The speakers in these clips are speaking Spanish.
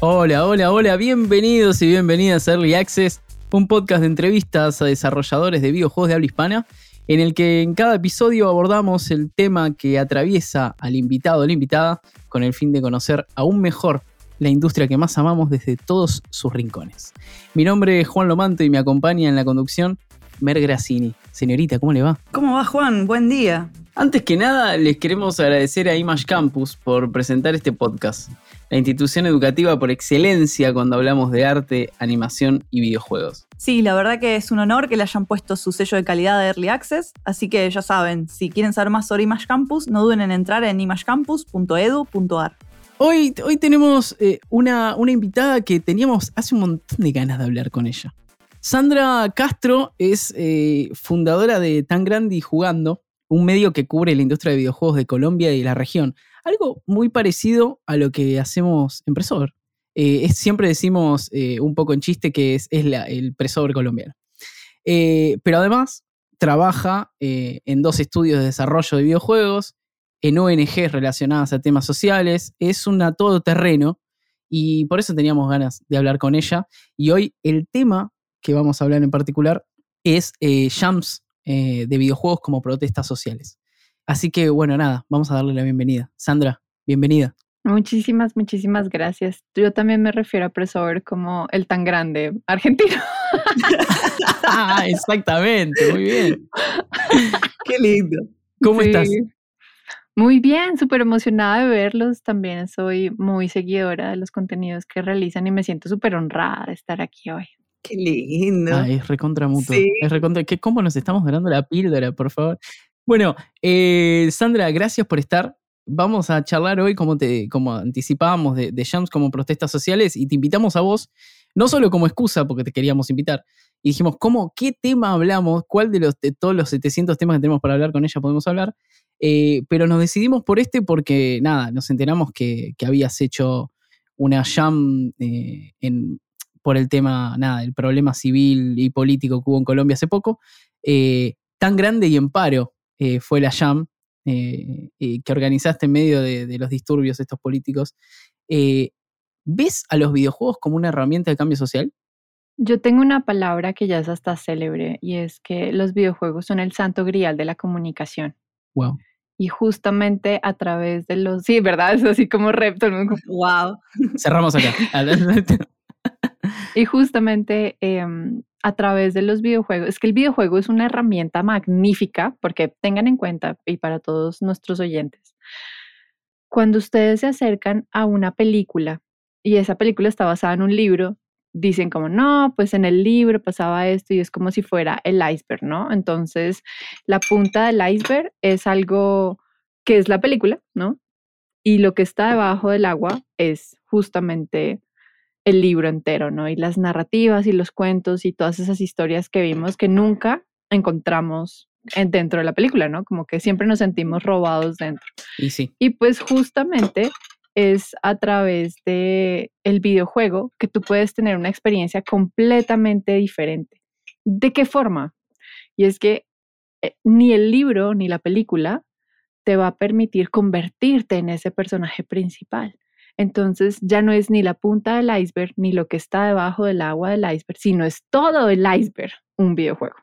Hola, hola, hola, bienvenidos y bienvenidas a Early Access, un podcast de entrevistas a desarrolladores de videojuegos de habla hispana, en el que en cada episodio abordamos el tema que atraviesa al invitado o la invitada con el fin de conocer aún mejor la industria que más amamos desde todos sus rincones. Mi nombre es Juan Lomanto y me acompaña en la conducción Mer Grassini. Señorita, ¿cómo le va? ¿Cómo va Juan? Buen día. Antes que nada, les queremos agradecer a Image Campus por presentar este podcast, la institución educativa por excelencia cuando hablamos de arte, animación y videojuegos. Sí, la verdad que es un honor que le hayan puesto su sello de calidad de Early Access, así que ya saben, si quieren saber más sobre Image Campus, no duden en entrar en imagecampus.edu.ar. Hoy, hoy tenemos eh, una, una invitada que teníamos hace un montón de ganas de hablar con ella. Sandra Castro es eh, fundadora de Tan Grande y Jugando, un medio que cubre la industria de videojuegos de Colombia y la región. Algo muy parecido a lo que hacemos en Presor. Eh, siempre decimos eh, un poco en chiste que es, el Presor colombiano. Eh, pero además trabaja en dos estudios de desarrollo de videojuegos, en ONGs relacionadas a temas sociales. Es una todoterreno y por eso teníamos ganas de hablar con ella. Y hoy el tema que vamos a hablar en particular es Jams de videojuegos como protestas sociales. Así que bueno, nada, vamos a darle la bienvenida. Sandra, bienvenida. Muchísimas, muchísimas gracias. Yo también me refiero a Presover como el tan grande argentino. ah, exactamente, muy bien. Qué lindo. ¿Cómo estás? Muy bien, súper emocionada de verlos. También soy muy seguidora de los contenidos que realizan y me siento súper honrada de estar aquí hoy. Qué lindo. es recontra mutuo. Es recontra. ¿Qué, ¿Cómo nos estamos dando la píldora, por favor? Bueno, eh, Sandra, gracias por estar. Vamos a charlar hoy, como, te, como anticipábamos, de, de Jams como protestas sociales y te invitamos a vos, no solo como excusa, porque te queríamos invitar, y dijimos, ¿cómo, ¿qué tema hablamos? ¿Cuál de, los, de todos los 700 temas que tenemos para hablar con ella podemos hablar? Eh, pero nos decidimos por este porque, nada, nos enteramos que, que habías hecho una jam eh, en, por el tema, nada, el problema civil y político que hubo en Colombia hace poco, tan grande y en paro eh, fue la JAM eh, que organizaste en medio de, los disturbios estos políticos. ¿Ves a los videojuegos como una herramienta de cambio social? Yo tengo una palabra que ya es hasta célebre y es que los videojuegos son el santo grial de la comunicación. Wow. Y justamente a través de los. Sí, ¿verdad? Es así como repto. Wow. Cerramos acá. Y justamente em, a través de los videojuegos, es que el videojuego es una herramienta magnífica, porque tengan en cuenta, y para todos nuestros oyentes, cuando ustedes se acercan a una película y esa película está basada en un libro, dicen como, no, pues en el libro pasaba esto y es como si fuera el iceberg, ¿no? Entonces, la punta del iceberg es algo que es la película, ¿no? Y lo que está debajo del agua es justamente el libro entero, ¿no? Y las narrativas y los cuentos y todas esas historias que vimos que nunca encontramos dentro de la película, ¿no? Como que siempre nos sentimos robados dentro. Y sí. Y pues justamente es a través de el videojuego que tú puedes tener una experiencia completamente diferente. ¿De qué forma? Y es que eh, ni el libro ni la película te va a permitir convertirte en ese personaje principal. Entonces ya no es ni la punta del iceberg ni lo que está debajo del agua del iceberg, sino es todo el iceberg un videojuego.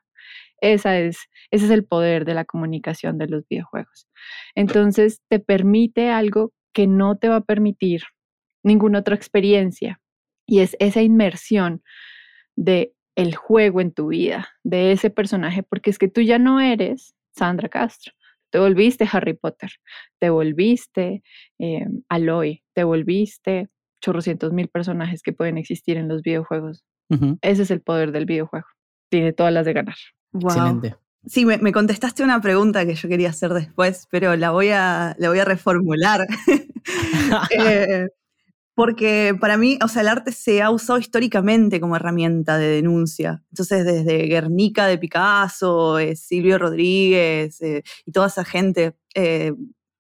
Esa es, ese es el poder de la comunicación de los videojuegos. Entonces te permite algo que no te va a permitir ninguna otra experiencia y es esa inmersión de el juego en tu vida, de ese personaje, porque es que tú ya no eres Sandra Castro, te volviste Harry Potter, te volviste eh, Aloy, te volviste chorrocientos mil personajes que pueden existir en los videojuegos. Ese es el poder del videojuego. Tiene todas las de ganar. Excelente. Sí, me, contestaste una pregunta que yo quería hacer después, pero la voy a, la voy a reformular. eh, porque para mí, o sea, el arte se ha usado históricamente como herramienta de denuncia. Entonces, desde Guernica de Picasso, eh, Silvio Rodríguez eh, y toda esa gente, eh,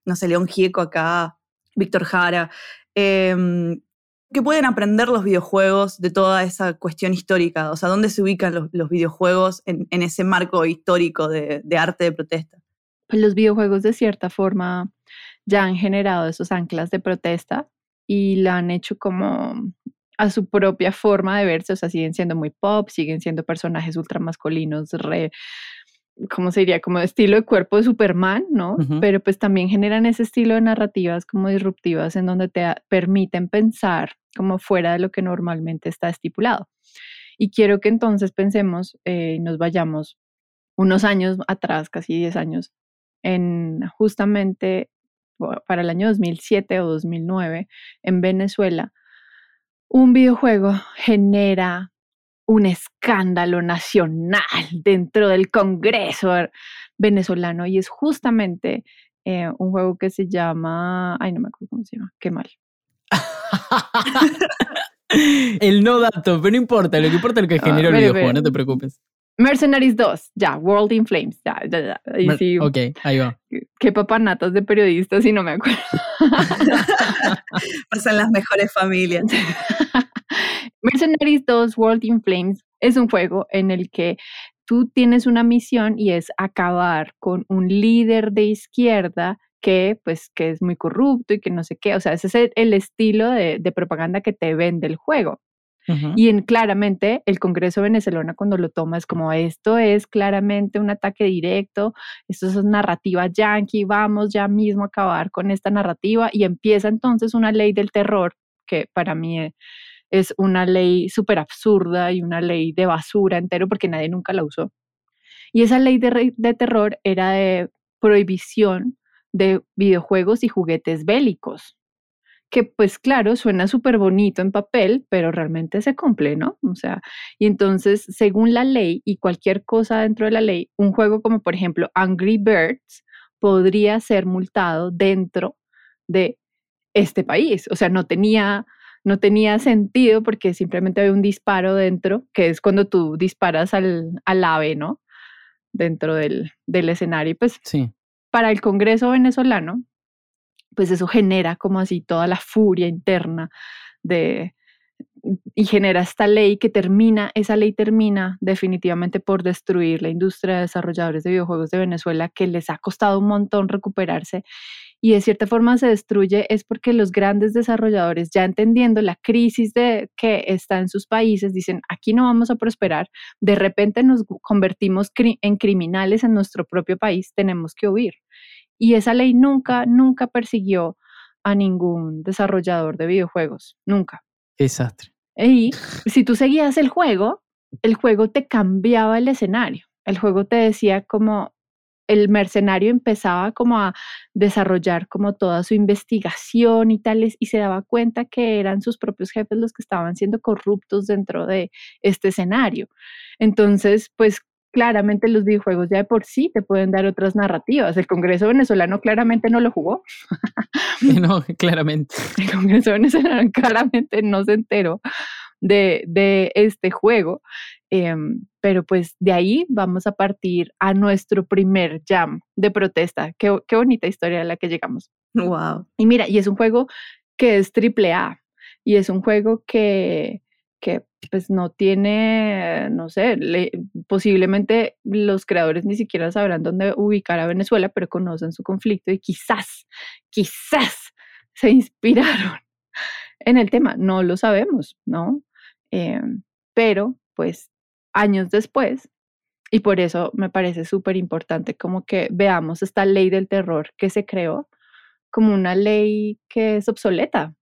no sé, León Gieco acá, Víctor Jara, em, ¿qué pueden aprender los videojuegos de toda esa cuestión histórica? O sea, ¿dónde se ubican los, videojuegos en, ese marco histórico de, de arte de protesta? Pues los videojuegos de cierta forma ya han generado esos anclas de protesta y la han hecho como a su propia forma de verse, o sea, siguen siendo muy pop, siguen siendo personajes ultramasculinos, re, ¿cómo se diría? Como estilo de cuerpo de Superman, ¿no? Pero pues también generan ese estilo de narrativas como disruptivas en donde te permiten pensar como fuera de lo que normalmente está estipulado. Y quiero que entonces pensemos y eh, nos vayamos unos años atrás, casi 10 años, en justamente para el año 2007 o 2009 en Venezuela, un videojuego genera un escándalo nacional dentro del Congreso venezolano y es justamente eh, un juego que se llama, ay no me acuerdo cómo se llama, qué mal. el no dato, pero no importa, lo que importa es lo que ah, generó el videojuego, no te preocupes. Mercenaries 2, ya, World in Flames, ya, ya, ya. sí, ok, ahí va. Qué papanatas de periodistas y no me acuerdo. Pasan las mejores familias. Mercenaries 2, World in Flames es un juego en el que tú tienes una misión y es acabar con un líder de izquierda que pues que es muy corrupto y que no sé qué, o sea, ese es el, estilo de, propaganda que te vende el juego. Y en, claramente el Congreso venezolano cuando lo toma es como esto es claramente un ataque directo, esto es narrativa yankee, vamos ya mismo a acabar con esta narrativa y empieza entonces una ley del terror que para mí es, es una ley súper absurda y una ley de basura entero porque nadie nunca la usó. Y esa ley de, de terror era de prohibición de videojuegos y juguetes bélicos, que pues claro, suena súper bonito en papel, pero realmente se cumple, ¿no? O sea, y entonces, según la ley y cualquier cosa dentro de la ley, un juego como por ejemplo Angry Birds podría ser multado dentro de este país. O sea, no tenía, no tenía sentido porque simplemente había un disparo dentro, que es cuando tú disparas al, al ave, ¿no? Dentro del, del escenario. Pues sí para el Congreso venezolano, pues eso genera como así toda la furia interna de, y genera esta ley que termina, esa ley termina definitivamente por destruir la industria de desarrolladores de videojuegos de Venezuela, que les ha costado un montón recuperarse y de cierta forma se destruye es porque los grandes desarrolladores, ya entendiendo la crisis de, que está en sus países, dicen, aquí no vamos a prosperar, de repente nos convertimos en criminales en nuestro propio país, tenemos que huir. Y esa ley nunca, nunca persiguió a ningún desarrollador de videojuegos, nunca. Desastre. Y si tú seguías el juego, el juego te cambiaba el escenario. El juego te decía como, el mercenario empezaba como a desarrollar como toda su investigación y tales y se daba cuenta que eran sus propios jefes los que estaban siendo corruptos dentro de este escenario. Entonces, pues claramente los videojuegos ya de por sí te pueden dar otras narrativas. El Congreso venezolano claramente no lo jugó. No, claramente. El Congreso venezolano claramente no se enteró de, de este juego. Em, pero pues de ahí vamos a partir a nuestro primer jam de protesta. Qué, qué bonita historia a la que llegamos. Wow. Y mira, y es un juego que es triple A y es un juego que pues no tiene, no sé, posiblemente los creadores ni siquiera sabrán dónde ubicar a Venezuela, pero conocen su conflicto y quizás, quizás se inspiraron en el tema, no lo sabemos, ¿no? Em, pero pues años después. Y por eso me parece súper importante como que veamos esta ley del terror que se creó como una ley que es obsoleta,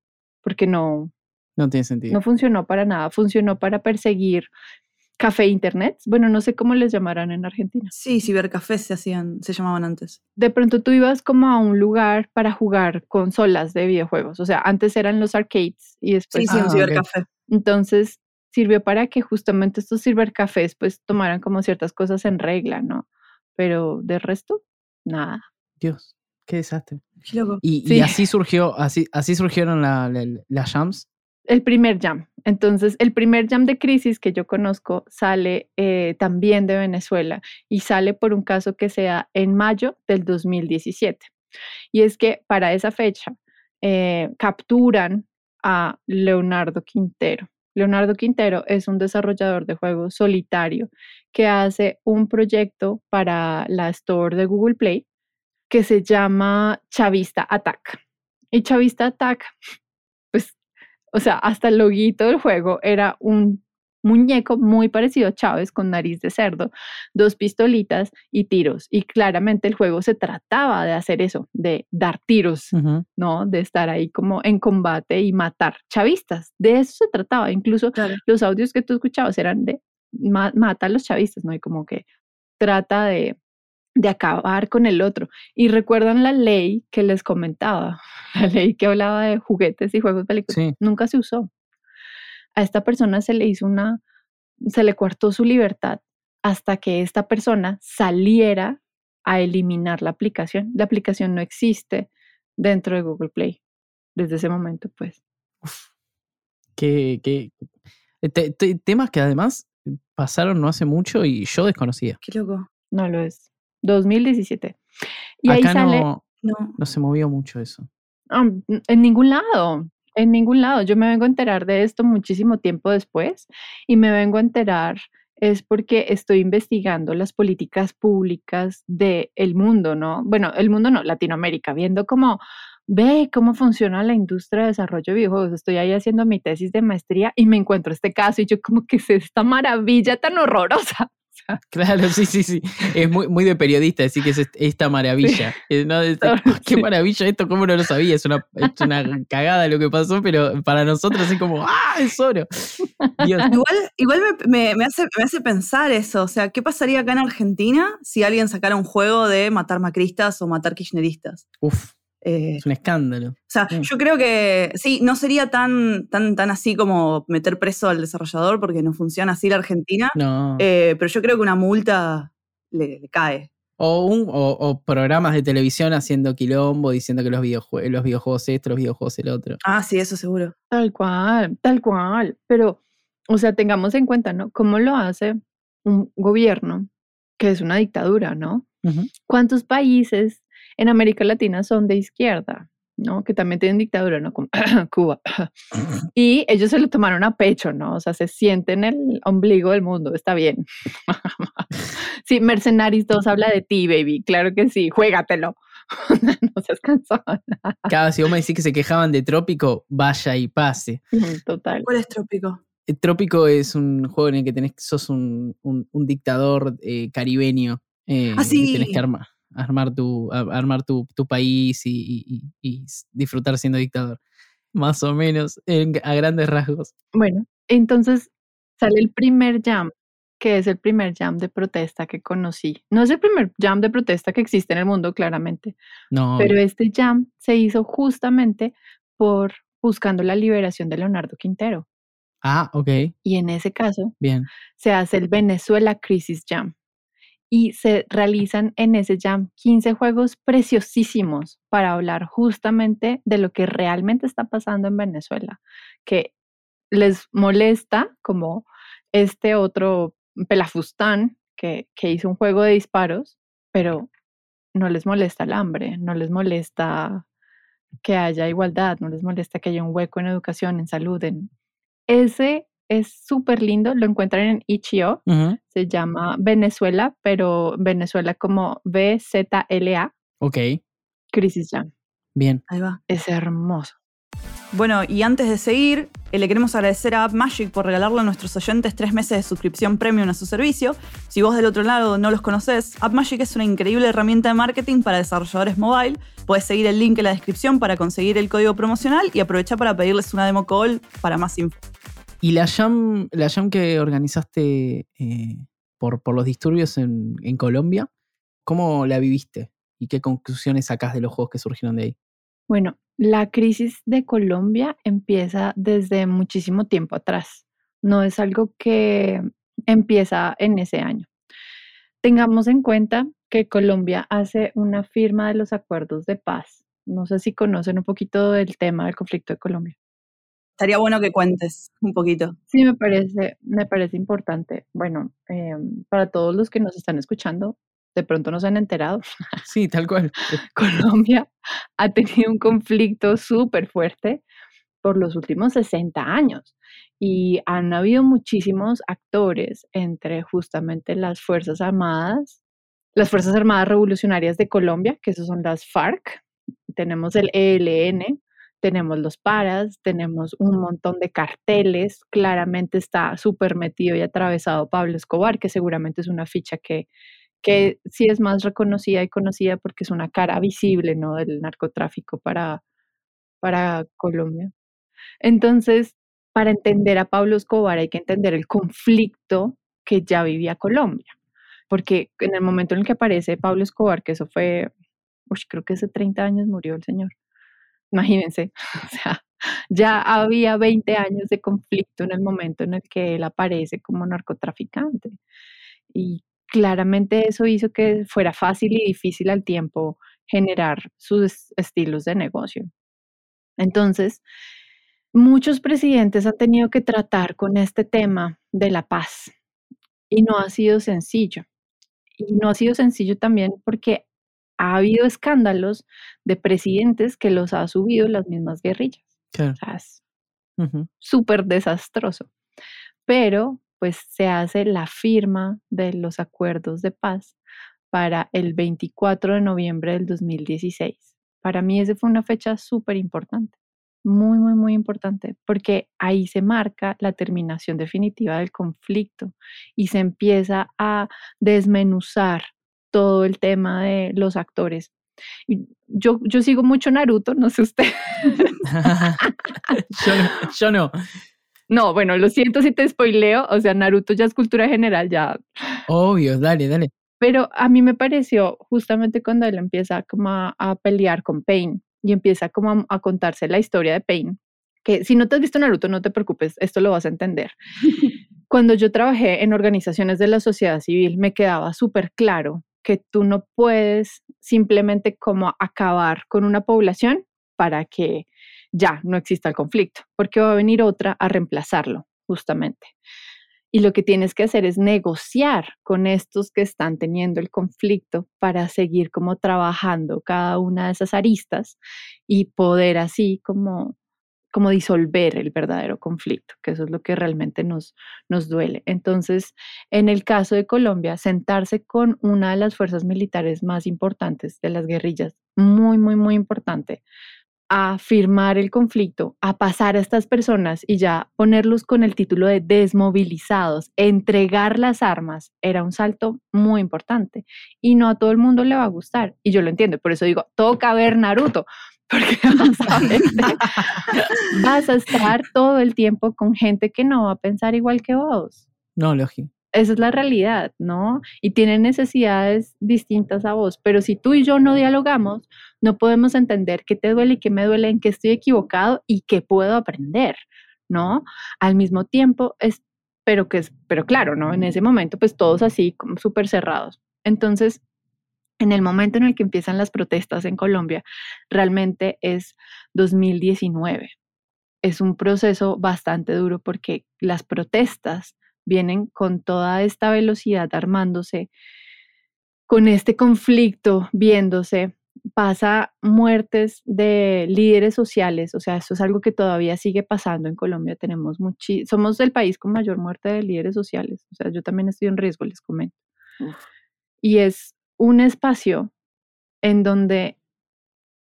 porque no, no tiene sentido. No funcionó para nada, funcionó para perseguir café internet. Bueno, no sé cómo les llamarán en Argentina. Sí, cibercafés se hacían, se llamaban antes. De pronto tú ibas como a un lugar para jugar consolas de videojuegos. O sea, antes eran los arcades y después. Sí, sí, un ah, cibercafé. Entonces, sirvió para que justamente estos cibercafés pues tomaran como ciertas cosas en regla, ¿no? Pero de resto, nada. Dios, qué desastre. Y, así surgió, así, así surgieron las jams. El primer jam. Entonces, el primer jam de crisis que yo conozco sale eh, también de Venezuela y sale por un caso que sea en mayo del 2017. Y es que para esa fecha eh, capturan a Leonardo Quintero. Leonardo Quintero es un desarrollador de juegos solitario que hace un proyecto para la store de Google Play que se llama Chavista Attack. Y Chavista Attack, O sea, hasta el loguito del juego era un muñeco muy parecido a Chávez con nariz de cerdo, dos pistolitas y tiros. Y claramente el juego se trataba de hacer eso, de dar tiros, ¿no? De estar ahí como en combate y matar chavistas. De eso se trataba. Incluso los audios que tú escuchabas eran de mata a los chavistas, ¿no? Y como que trata de, de acabar con el otro. Y recuerdan la ley que les comentaba, la ley que hablaba de juguetes y juegos películas. Nunca se usó a esta persona se le hizo una, se le cortó su libertad hasta que esta persona saliera a eliminar la aplicación. La aplicación no existe dentro de Google Play desde ese momento, pues. Que, temas que además pasaron no hace mucho y yo desconocía. Qué loco. No lo es. 2017. Y ahí sale. No, no, se movió mucho eso. Ah, en ningún lado. En ningún lado. Yo me vengo a enterar de esto muchísimo tiempo después y me vengo a enterar es porque estoy investigando las políticas públicas del el mundo, ¿no? Bueno, el mundo no, Latinoamérica, viendo cómo ve cómo funciona la industria de desarrollo de videojuegos. Estoy ahí haciendo mi tesis de maestría y me encuentro este caso y yo como que es esta maravilla tan horrorosa. Claro, sí, sí, sí. Es muy, muy de periodista decir que es esta maravilla. Eh, qué maravilla esto, ¿cómo no lo sabía? Es una, una cagada lo que pasó, pero para nosotros es como, ¡ah, es oro! Igual, igual me, me, hace, me hace pensar eso. O sea, ¿qué pasaría acá en Argentina si alguien sacara un juego de matar macristas o matar kirchneristas? Uf. Eh, es un escándalo. O sea, yo creo que sí, no sería tan, tan, tan así como meter preso al desarrollador porque no funciona así la Argentina. No. Eh, pero yo creo que una multa le, cae. O, un, o, programas de televisión haciendo quilombo, diciendo que los, videojuegos, los videojuegos esto, los videojuegos el otro. Ah, sí, eso seguro. Tal cual, tal cual. Pero, o sea, tengamos en cuenta, ¿no? ¿Cómo lo hace un gobierno que es una dictadura, ¿no? ¿Cuántos países en América Latina son de izquierda, ¿no? Que también tienen dictadura, ¿no? Como Cuba. y ellos se lo tomaron a pecho, ¿no? O sea, se sienten el ombligo del mundo, está bien. sí, Mercenaries 2 habla de ti, baby, claro que sí, juégatelo. no seas cansado. Cada si vos me decís que se quejaban de Trópico, vaya y pase. Total. ¿Cuál es Trópico? Eh, Trópico es un juego en el que tenés, sos un, un, dictador eh, caribeño. Eh, ah, sí. tenés que armar armar tu, armar tu, país y, disfrutar siendo dictador. Más o menos, a grandes rasgos. Bueno, entonces sale el primer jam, que es el primer jam de protesta que conocí. No es el primer jam de protesta que existe en el mundo, claramente. No. Pero este jam se hizo justamente por buscando la liberación de Leonardo Quintero. Ah, ok. Y en ese caso, Bien. se hace el Venezuela Crisis Jam y se realizan en ese jam 15 juegos preciosísimos para hablar justamente de lo que realmente está pasando en Venezuela, que les molesta como este otro pelafustán que, que hizo un juego de disparos, pero no les molesta el hambre, no les molesta que haya igualdad, no les molesta que haya un hueco en educación, en salud, en ese es súper lindo, lo encuentran en Ichio, se llama Venezuela, pero Venezuela como V-Z-L-A. Ok. Crisis Jam. Bien. Ahí va. Es hermoso. Bueno, y antes de seguir, eh, le queremos agradecer a AppMagic por regalarle a nuestros oyentes tres meses de suscripción premium a su servicio. Si vos del otro lado no los conocés, AppMagic es una increíble herramienta de marketing para desarrolladores mobile. Puedes seguir el link en la descripción para conseguir el código promocional y aprovechar para pedirles una demo call para más info. Y la jam, la jam que organizaste eh, por, por, los disturbios en, en, Colombia, ¿cómo la viviste? ¿Y qué conclusiones sacás de los juegos que surgieron de ahí? Bueno, la crisis de Colombia empieza desde muchísimo tiempo atrás. No es algo que empieza en ese año. Tengamos en cuenta que Colombia hace una firma de los acuerdos de paz. No sé si conocen un poquito del tema del conflicto de Colombia. Estaría bueno que cuentes un poquito. Sí, me parece, me parece importante. Bueno, em, para todos los que nos están escuchando, de pronto no se han enterado. Sí, tal cual. Colombia ha tenido un conflicto súper fuerte por los últimos 60 años y han habido muchísimos actores entre justamente las Fuerzas Armadas, las Fuerzas Armadas Revolucionarias de Colombia, que esas son las FARC, tenemos el ELN, tenemos los paras, tenemos un montón de carteles, claramente está súper metido y atravesado Pablo Escobar, que seguramente es una ficha que, que sí es más reconocida y conocida porque es una cara visible ¿no? del narcotráfico para, para Colombia. Entonces, para entender a Pablo Escobar hay que entender el conflicto que ya vivía Colombia, porque en el momento en el que aparece Pablo Escobar, que eso fue, creo que hace 30 años murió el señor, imagínense, o sea, ya había 20 años de conflicto en el momento en el que él aparece como narcotraficante. Y claramente eso hizo que fuera fácil y difícil al tiempo generar sus estilos de negocio. Entonces, muchos presidentes han tenido que tratar con este tema de la paz y no ha sido sencillo. Y no ha sido sencillo también porque ha habido escándalos de presidentes que los ha subido las mismas guerrillas. Claro. es súper desastroso. Pero pues se hace la firma de los acuerdos de paz para el 24 de noviembre del 2016. Para mí esa fue una fecha súper importante, muy, muy, muy importante, porque ahí se marca la terminación definitiva del conflicto y se empieza a desmenuzar todo el tema de los actores. Yo, yo sigo mucho Naruto, no sé usted. yo, no, no. bueno, lo siento si te spoileo, o sea, Naruto ya es cultura general, ya. Obvio, dale, dale. Pero a mí me pareció justamente cuando él empieza como a, pelear con Pain y empieza como a, a, contarse la historia de Pain, que si no te has visto Naruto, no te preocupes, esto lo vas a entender. Cuando yo trabajé en organizaciones de la sociedad civil, me quedaba súper claro que tú no puedes simplemente como acabar con una población para que ya no exista el conflicto, porque va a venir otra a reemplazarlo, justamente. Y lo que tienes que hacer es negociar con estos que están teniendo el conflicto para seguir como trabajando cada una de esas aristas y poder así como como disolver el verdadero conflicto, que eso es lo que realmente nos, nos duele. Entonces, en el caso de Colombia, sentarse con una de las fuerzas militares más importantes de las guerrillas, muy, muy, muy importante, a firmar el conflicto, a pasar a estas personas y ya ponerlos con el título de desmovilizados, entregar las armas, era un salto muy importante y no a todo el mundo le va a gustar. Y yo lo entiendo, por eso digo, toca ver Naruto, porque vas a, estar todo el tiempo con gente que no va a pensar igual que vos. No, lógico. Esa es la realidad, ¿no? Y tienen necesidades distintas a vos, pero si tú y yo no dialogamos, no podemos entender qué te duele y qué me duele, en qué estoy equivocado y qué puedo aprender, ¿no? Al mismo tiempo, es, pero que es, pero claro, ¿no? En ese momento, pues todos así, como súper cerrados. Entonces, en el momento en el que empiezan las protestas en Colombia, realmente es 2019. Es un proceso bastante duro porque las protestas vienen con toda esta velocidad armándose, con este conflicto viéndose, pasa muertes de líderes sociales, o sea, eso es algo que todavía sigue pasando en Colombia, tenemos somos el país con mayor muerte de líderes sociales, o sea, yo también estoy en riesgo, les comento. Y es un espacio en donde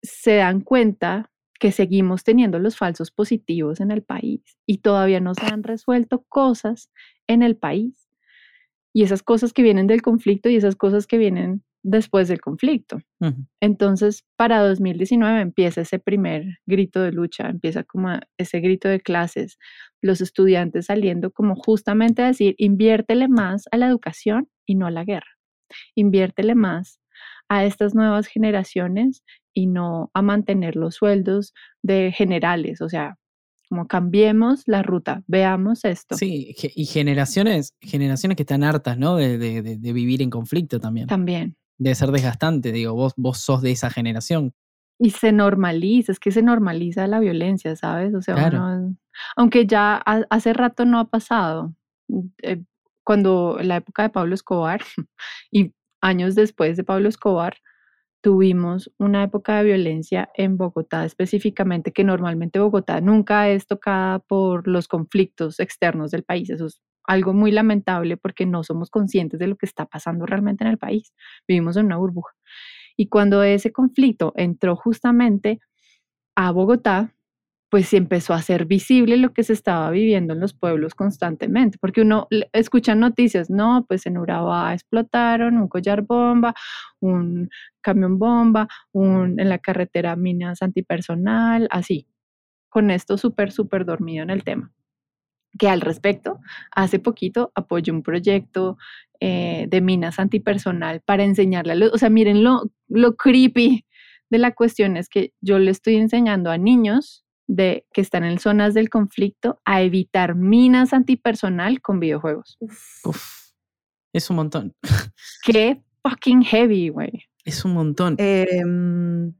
se dan cuenta que seguimos teniendo los falsos positivos en el país y todavía no se han resuelto cosas en el país. Y esas cosas que vienen del conflicto y esas cosas que vienen después del conflicto. Entonces, para 2019 empieza ese primer grito de lucha, empieza como ese grito de clases, los estudiantes saliendo como justamente a decir, inviértele más a la educación y no a la guerra inviértele más a estas nuevas generaciones y no a mantener los sueldos de generales, o sea, como cambiemos la ruta, veamos esto. Sí, y generaciones, generaciones que están hartas, ¿no? De, vivir en conflicto también. También. De ser desgastante, digo, vos, vos sos de esa generación. Y se normaliza, es que se normaliza la violencia, ¿sabes? O sea, aunque ya hace rato no ha pasado. Cuando la época de Pablo Escobar y años después de Pablo Escobar, tuvimos una época de violencia en Bogotá específicamente, que normalmente Bogotá nunca es tocada por los conflictos externos del país. Eso es algo muy lamentable porque no somos conscientes de lo que está pasando realmente en el país. Vivimos en una burbuja. Y cuando ese conflicto entró justamente a Bogotá, pues empezó a ser visible lo que se estaba viviendo en los pueblos constantemente, porque uno escucha noticias, no, pues en Urabá explotaron un collar bomba, un camión bomba, un, en la carretera minas antipersonal, así, con esto súper, súper dormido en el tema. Que al respecto, hace poquito apoyó un proyecto eh, de minas antipersonal para enseñarle a los, o sea, miren lo, lo creepy de la cuestión es que yo le estoy enseñando a niños de que están en zonas del conflicto a evitar minas antipersonal con videojuegos. Uf, es un montón. Qué fucking heavy, güey. Es un montón. Em,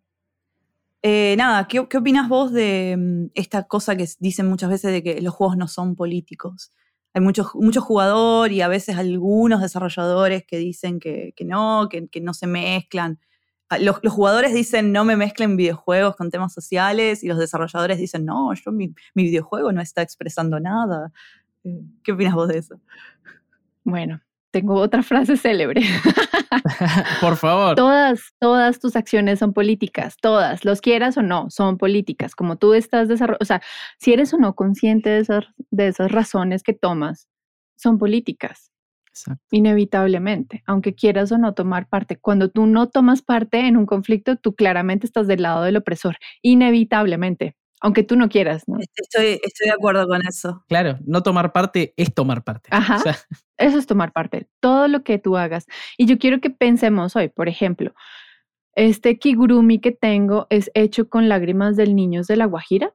eh, nada, ¿qué, ¿qué, opinas vos de mm, esta cosa que dicen muchas veces de que los juegos no son políticos? Hay muchos mucho jugador y a veces algunos desarrolladores que dicen que, que no, que, que, no se mezclan. Ah, los, jugadores dicen no me mezclen videojuegos con temas sociales y los desarrolladores dicen no, yo mi, videojuego no está expresando nada. Eh, ¿Qué opinas vos de eso? Bueno, tengo otra frase célebre. Por favor. Todas, todas tus acciones son políticas, todas, los quieras o no, son políticas. Como tú estás desarrollando, o sea, si eres o no consciente de esas, de esas razones que tomas, son políticas. Inevitablemente, aunque quieras o no tomar parte. Cuando tú no tomas parte en un conflicto, tú claramente estás del lado del opresor, inevitablemente, aunque tú no quieras, ¿no? Estoy, estoy de acuerdo con eso. Claro, no tomar parte es tomar parte. Ajá, eso es tomar parte, todo lo que tú hagas. Y yo quiero que pensemos hoy, por ejemplo, este kigurumi que tengo es hecho con lágrimas del niños de la Guajira.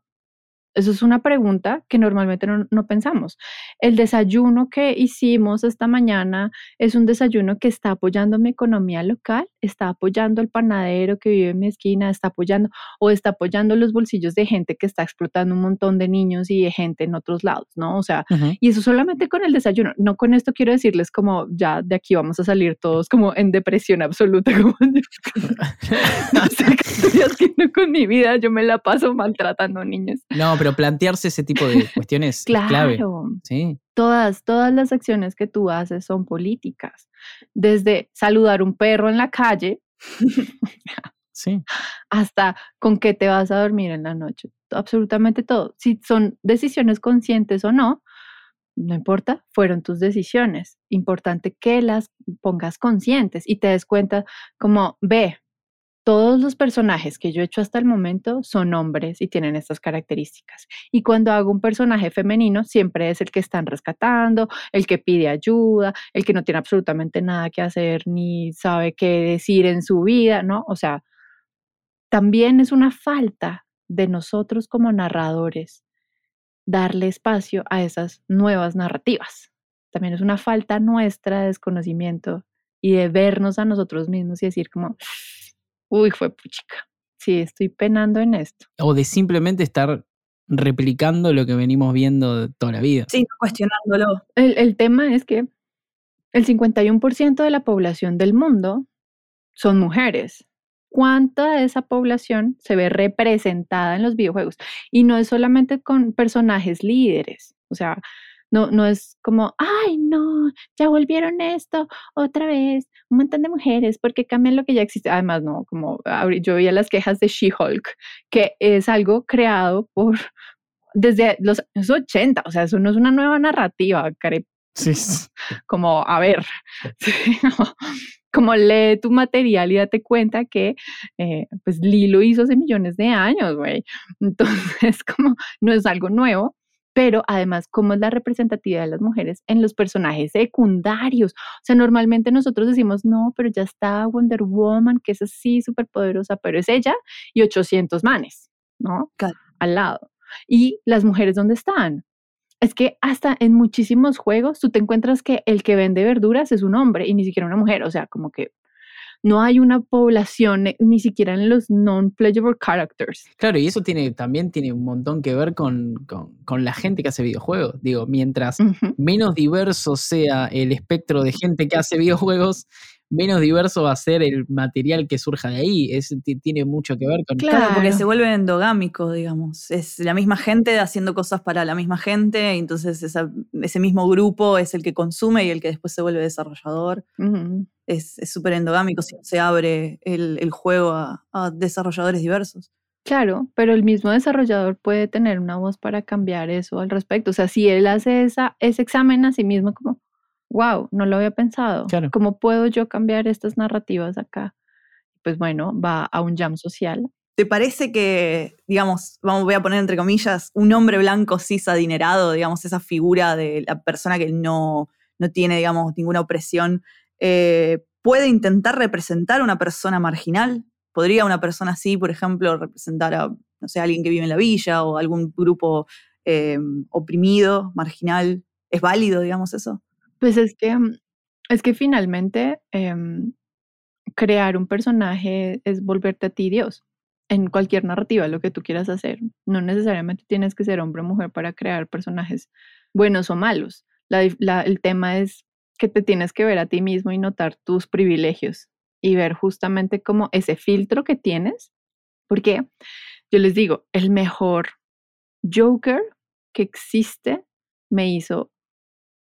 Eso es una pregunta que normalmente no, pensamos. El desayuno que hicimos esta mañana es un desayuno que está apoyando mi economía local, está apoyando al panadero que vive en mi esquina, está apoyando o está apoyando los bolsillos de gente que está explotando un montón de niños y de gente en otros lados, ¿no? O sea, y eso solamente con el desayuno. No con esto quiero decirles como ya de aquí vamos a salir todos como en depresión absoluta, como no sé qué estoy haciendo con mi vida, yo me la paso maltratando niños. No, pero plantearse ese tipo de cuestiones claro, es clave. Sí. Todas, todas las acciones que tú haces son políticas. Desde saludar un perro en la calle sí. hasta con qué te vas a dormir en la noche. Absolutamente todo. Si son decisiones conscientes o no, no importa, fueron tus decisiones. Importante que las pongas conscientes y te des cuenta como, ve, todos los personajes que yo he hecho hasta el momento son hombres y tienen estas características. Y cuando hago un personaje femenino, siempre es el que están rescatando, el que pide ayuda, el que no tiene absolutamente nada que hacer ni sabe qué decir en su vida, ¿no? O sea, también es una falta de nosotros como narradores darle espacio a esas nuevas narrativas. También es una falta nuestra de desconocimiento y de vernos a nosotros mismos y decir como, uy, fue puchica. Sí, estoy penando en esto. O de simplemente estar replicando lo que venimos viendo toda la vida. Sí, cuestionándolo. El, el tema es que el 51% de la población del mundo son mujeres. ¿Cuánta de esa población se ve representada en los videojuegos? Y no es solamente con personajes líderes. O sea, no, no es como, ay, no, ya volvieron esto otra vez, un montón de mujeres, porque cambian lo que ya existe. Además, no, como yo veía las quejas de She-Hulk, que es algo creado por desde los 80, o sea, eso no es una nueva narrativa, care. Sí. Como, a ver, como lee tu material y date cuenta que eh, pues Lilo hizo hace millones de años, güey. Entonces, como no es algo nuevo, pero además cómo es la representatividad de las mujeres en los personajes secundarios. O sea, normalmente nosotros decimos, no, pero ya está Wonder Woman, que es así súper poderosa, pero es ella y 800 manes, ¿no? Al lado. ¿Y las mujeres dónde están? Es que hasta en muchísimos juegos tú te encuentras que el que vende verduras es un hombre y ni siquiera una mujer. O sea, como que no hay una población eh, ni siquiera en los non-playable characters. Claro, y eso tiene, también tiene un montón que ver con, la gente que hace videojuegos. Digo, mientras menos diverso sea el espectro de gente que hace videojuegos, menos diverso va a ser el material que surja de ahí. Es, tiene mucho que ver con... Claro, porque se vuelve endogámico, digamos. Es la misma gente haciendo cosas para la misma gente, entonces ese mismo grupo es el que consume y el que después se vuelve desarrollador. Es súper endogámico si se abre el, juego a, desarrolladores diversos. Claro, pero el mismo desarrollador puede tener una voz para cambiar eso al respecto. O sea, si él hace esa, ese examen a sí mismo como, wow, no lo había pensado. Claro. ¿Cómo puedo yo cambiar estas narrativas acá? Pues bueno, va a un jam social. ¿Te parece que, digamos, vamos, voy a poner entre comillas, un hombre blanco cis adinerado, digamos, esa figura de la persona que no, no tiene, digamos, ninguna opresión, eh, puede intentar representar a una persona marginal? ¿Podría una persona así, por ejemplo, representar a, no sé, alguien que vive en la villa o algún grupo eh, oprimido, marginal? ¿Es válido, digamos, eso? Pues es que, mm, es que finalmente em, crear un personaje es volverte a ti Dios en cualquier narrativa, lo que tú quieras hacer. No necesariamente tienes que ser hombre o mujer para crear personajes buenos o malos. el tema es que te tienes que ver a ti mismo y notar tus privilegios y ver justamente como ese filtro que tienes. Porque yo les digo, el mejor Joker que existe me hizo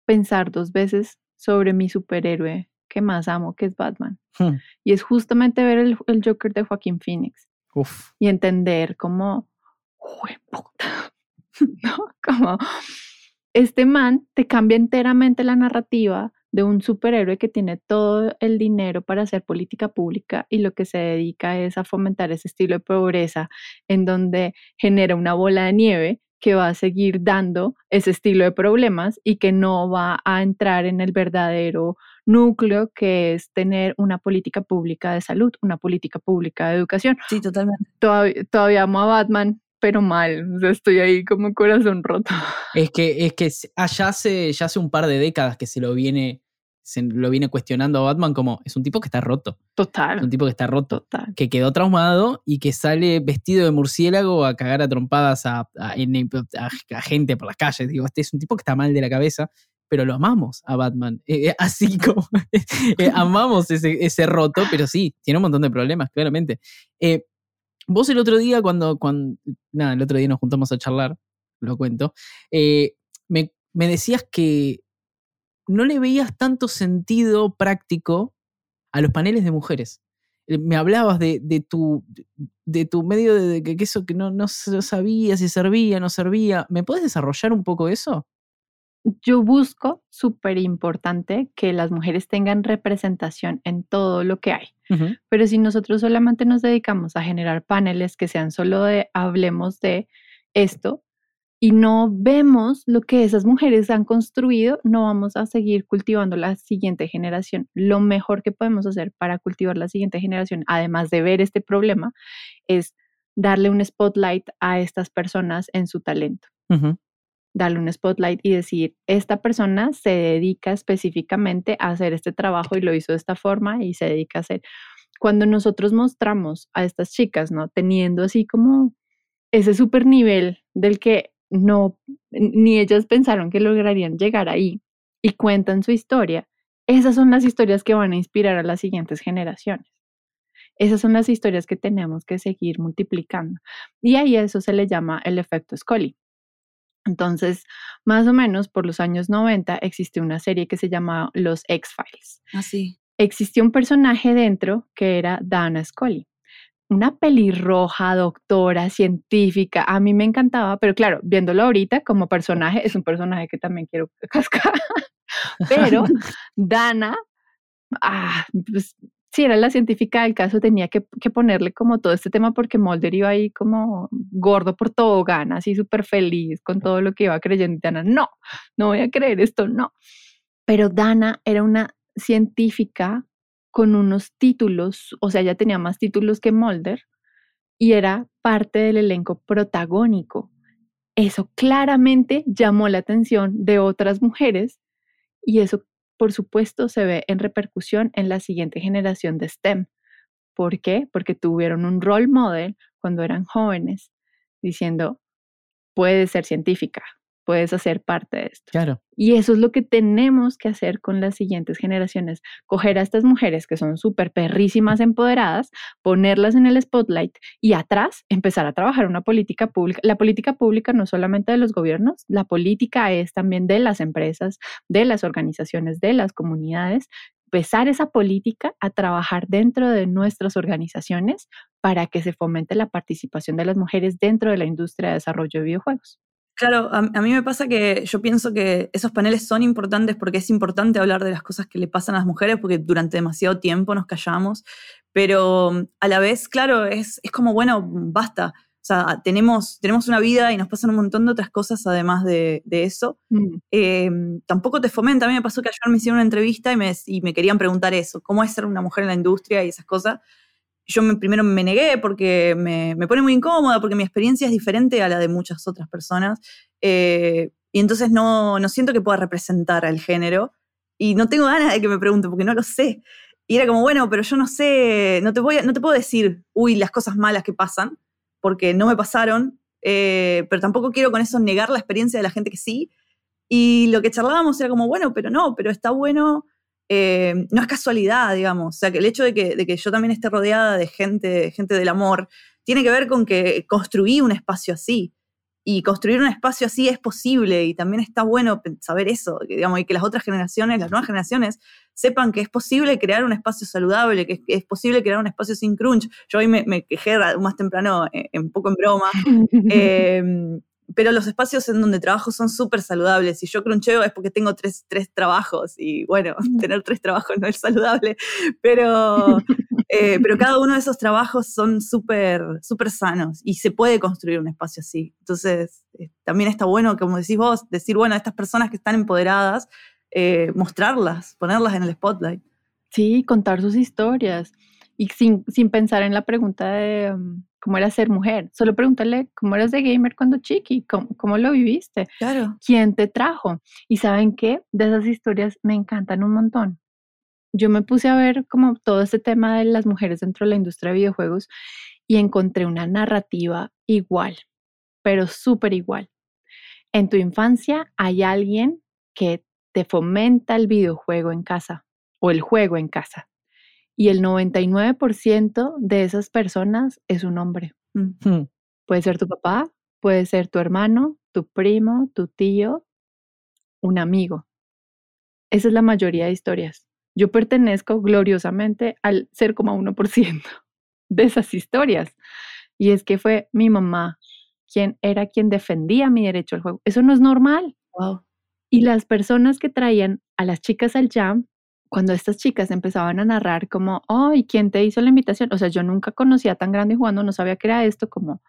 pensar dos veces sobre mi superhéroe que más amo, que es Batman. Hmm. Y es justamente ver el, el Joker de Joaquín Phoenix Uf. y entender cómo, "Jue puta", ¿no? Como este man te cambia enteramente la narrativa de un superhéroe que tiene todo el dinero para hacer política pública y lo que se dedica es a fomentar ese estilo de pobreza en donde genera una bola de nieve que va a seguir dando ese estilo de problemas y que no va a entrar en el verdadero núcleo que es tener una política pública de salud, una política pública de educación. Sí, totalmente. Todavía, todavía amo a Batman, pero mal, estoy ahí como corazón roto. Es que, es que allá hace, ya hace un par de décadas que se lo viene, se lo viene cuestionando a Batman como es un tipo que está roto. Es Total, un tipo que está roto. total. que quedó traumado y que sale vestido de murciélago a cagar a trompadas a, a- en- a- a gente por las calles. Digo, este es un tipo que está mal de la cabeza, pero lo amamos a Batman. Eh, así como eh, amamos ese, ese roto, pero sí, tiene un montón de problemas, claramente. Eh, vos el otro día, cuando, cuando. Nada, el otro día nos juntamos a charlar, lo cuento. me, me decías que no le veías tanto sentido práctico a los paneles de mujeres. Eh, Me hablabas de, de tu, de tu medio de, que, eso que no, no sabía si servía, no servía. ¿Me puedes desarrollar un poco eso? Yo busco, súper importante, que las mujeres tengan representación en todo lo que hay. Pero si nosotros solamente nos dedicamos a generar paneles que sean solo de hablemos de esto y no vemos lo que esas mujeres han construido, no vamos a seguir cultivando la siguiente generación. Lo mejor que podemos hacer para cultivar la siguiente generación, además de ver este problema, es darle un spotlight a estas personas en su talento darle un spotlight y decir, esta persona se dedica específicamente a hacer este trabajo y lo hizo de esta forma y se dedica a hacer. Cuando nosotros mostramos a estas chicas, ¿no? Teniendo así como ese super nivel del que no, ni ellas pensaron que lograrían llegar ahí y cuentan su historia, esas son las historias que van a inspirar a las siguientes generaciones. Esas son las historias que tenemos que seguir multiplicando. Y ahí a eso se le llama el efecto Scully. Entonces, más o menos por los años 90 existió una serie que se llamaba Los X-Files. Así. Existió un personaje dentro que era Dana Scully, una pelirroja, doctora, científica. A mí me encantaba, pero claro, viéndolo ahorita como personaje, es un personaje que también quiero cascar. Pero Dana, ah, pues si era la científica del caso, tenía que, que ponerle como todo este tema porque Mulder iba ahí como gordo por todo, gana, así súper feliz con todo lo que iba creyendo. Dana, no, no voy a creer esto, no. Pero Dana era una científica con unos títulos, o sea, ella tenía más títulos que Mulder y era parte del elenco protagónico. Eso claramente llamó la atención de otras mujeres y eso, por supuesto, se ve en repercusión en la siguiente generación de STEM. ¿Por qué? Porque tuvieron un role model cuando eran jóvenes diciendo, puedes ser científica, puedes hacer parte de esto. Claro. Y eso es lo que tenemos que hacer con las siguientes generaciones. Coger a estas mujeres que son súper perrísimas, empoderadas, ponerlas en el spotlight y atrás empezar a trabajar una política pública. La política pública no solamente de los gobiernos, la política es también de las empresas, de las organizaciones, de las comunidades, empezar esa política a trabajar dentro de nuestras organizaciones para que se fomente la participación de las mujeres dentro de la industria de desarrollo de videojuegos. Claro, a, mí me pasa que yo pienso que esos paneles son importantes porque es importante hablar de las cosas que le pasan a las mujeres porque durante demasiado tiempo nos callamos, pero a la vez, claro, es, es como, bueno, basta. O sea, tenemos, tenemos una vida y nos pasan un montón de otras cosas además de, eso. Mm. Em, tampoco te fomenta. A mí me pasó que ayer me hicieron una entrevista y me, y me querían preguntar eso, cómo es ser una mujer en la industria y esas cosas yo primero me negué porque me, pone muy incómoda, porque mi experiencia es diferente a la de muchas otras personas. Eh, y entonces no, no siento que pueda representar al género. Y no tengo ganas de que me pregunten porque no lo sé. Y era como, bueno, pero yo no sé, no te, voy no te puedo decir, uy, las cosas malas que pasan, porque no me pasaron, eh, pero tampoco quiero con eso negar la experiencia de la gente que sí. Y lo que charlábamos era como, bueno, pero no, pero está bueno eh, no es casualidad, digamos. O sea, que el hecho de que, yo también esté rodeada de gente, gente del amor, tiene que ver con que construí un espacio así. Y construir un espacio así es posible y también está bueno saber eso, digamos, y que las otras generaciones, las nuevas generaciones, sepan que es posible crear un espacio saludable, que es, posible crear un espacio sin crunch. Yo hoy me, quejé más temprano, eh, un poco en broma, eh, pero los espacios en donde trabajo son súper saludables. Si yo cruncheo es porque tengo tres, trabajos y bueno, tener tres trabajos no es saludable, pero, eh, pero cada uno de esos trabajos son súper súper sanos y se puede construir un espacio así. Entonces, eh, también está bueno, como decís vos, decir, bueno, estas personas que están empoderadas, eh, mostrarlas, ponerlas en el spotlight. Sí, contar sus historias y sin, sin pensar en la pregunta de... Um, cómo era ser mujer. Solo pregúntale cómo eras de gamer cuando chiqui, cómo, cómo lo viviste, claro. quién te trajo. Y saben qué, de esas historias me encantan un montón. Yo me puse a ver como todo este tema de las mujeres dentro de la industria de videojuegos y encontré una narrativa igual, pero súper igual. En tu infancia hay alguien que te fomenta el videojuego en casa o el juego en casa y el 99% de esas personas es un hombre. Puede ser tu papá, puede ser tu hermano, tu primo, tu tío, un amigo. Esa es la mayoría de historias. Yo pertenezco gloriosamente al 0,1% de esas historias. Y es que fue mi mamá quien era quien defendía mi derecho al juego. Eso no es normal. Y las personas que traían a las chicas al jam cuando estas chicas empezaban a narrar como, ay, ¿quién te hizo la invitación? O sea, yo nunca conocía tan grande jugando, no sabía que era esto, como,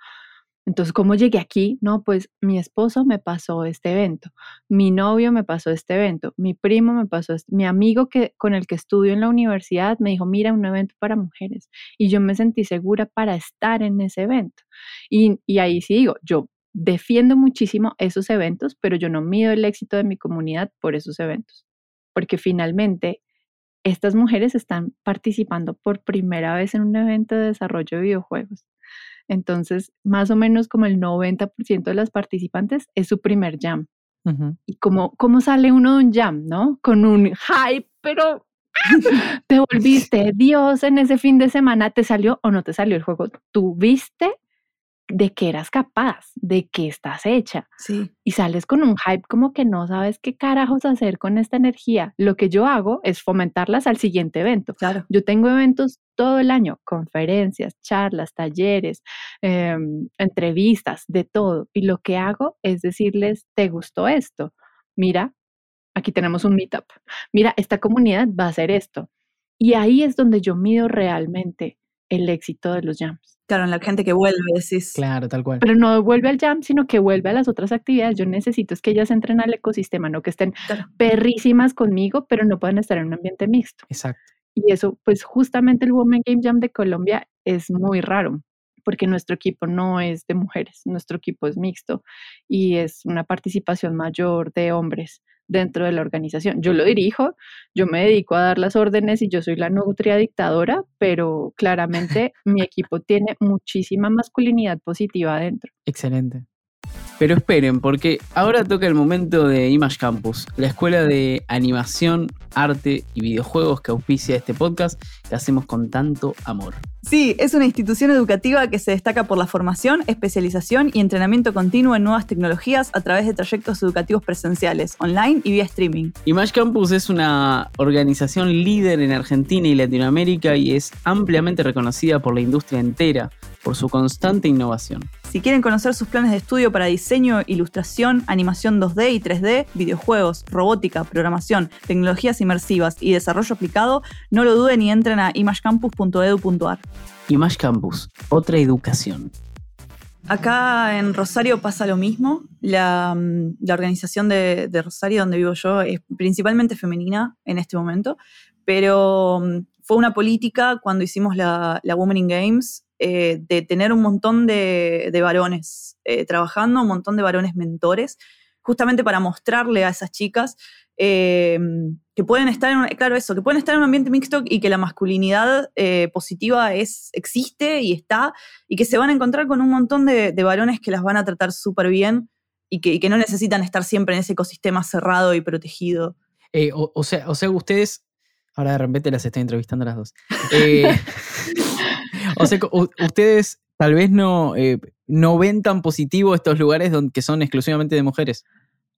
entonces, ¿cómo llegué aquí? No, pues mi esposo me pasó este evento, mi novio me pasó este evento, mi primo me pasó, este, mi amigo que, con el que estudio en la universidad me dijo, mira, un evento para mujeres. Y yo me sentí segura para estar en ese evento. Y, y ahí sí digo, yo defiendo muchísimo esos eventos, pero yo no mido el éxito de mi comunidad por esos eventos, porque finalmente estas mujeres están participando por primera vez en un evento de desarrollo de videojuegos. Entonces, más o menos como el 90% de las participantes es su primer jam. Y como, ¿cómo sale uno de un jam, no? Con un hype, pero te volviste Dios en ese fin de semana, ¿te salió o no te salió el juego? ¿Tú viste de qué eras capaz, de qué estás hecha. Sí. Y sales con un hype como que no sabes qué carajos hacer con esta energía. Lo que yo hago es fomentarlas al siguiente evento. Claro. Yo tengo eventos todo el año, conferencias, charlas, talleres, em, entrevistas, de todo. Y lo que hago es decirles, ¿te gustó esto? Mira, aquí tenemos un meetup. Mira, esta comunidad va a hacer esto. Y ahí es donde yo mido realmente el éxito de los jams. Claro, en la gente que vuelve, decís. Claro, tal cual. Pero no vuelve al jam, sino que vuelve a las otras actividades. Yo necesito es que ellas entren al ecosistema, no que estén perrísimas conmigo, pero no pueden estar en un ambiente mixto. Exacto. Y eso, pues justamente el Women Game Jam de Colombia es muy raro, porque nuestro equipo no es de mujeres, nuestro equipo es mixto y es una participación mayor de hombres dentro de la organización. Yo lo dirijo, yo me dedico a dar las órdenes y yo soy la nutria dictadora, pero claramente mi equipo tiene muchísima masculinidad positiva adentro. Excelente. Pero esperen, porque ahora toca el momento de Image Campus, la escuela de animación, arte y videojuegos que auspicia este podcast que hacemos con tanto amor. Sí, es una institución educativa que se destaca por la formación, especialización y entrenamiento continuo en nuevas tecnologías a través de trayectos educativos presenciales, online y vía streaming. Image Campus es una organización líder en Argentina y Latinoamérica y es ampliamente reconocida por la industria entera por su constante innovación. Si quieren conocer sus planes de estudio para diseño, ilustración, animación 2D y 3D, videojuegos, robótica, programación, tecnologías inmersivas y desarrollo aplicado, no lo duden y entren a imagecampus.edu.ar. Image Campus, otra educación. Acá en Rosario pasa lo mismo. La, mm, la organización de, de, Rosario, donde vivo yo, es principalmente femenina en este momento, pero mm, fue una política cuando hicimos la, la Women in Games eh, de tener un montón de, de varones eh, trabajando, un montón de varones mentores, justamente para mostrarle a esas chicas eh, que pueden estar en un, claro eso, que pueden estar en un ambiente mixto y que la masculinidad eh, positiva es, existe y está, y que se van a encontrar con un montón de, de varones que las van a tratar súper bien y que, y que, no necesitan estar siempre en ese ecosistema cerrado y protegido. Eh, o, o, sea, o sea, ustedes, ahora de repente las estoy entrevistando a las dos. O sea, ustedes tal vez no, eh, no ven tan positivo estos lugares donde, que son exclusivamente de mujeres.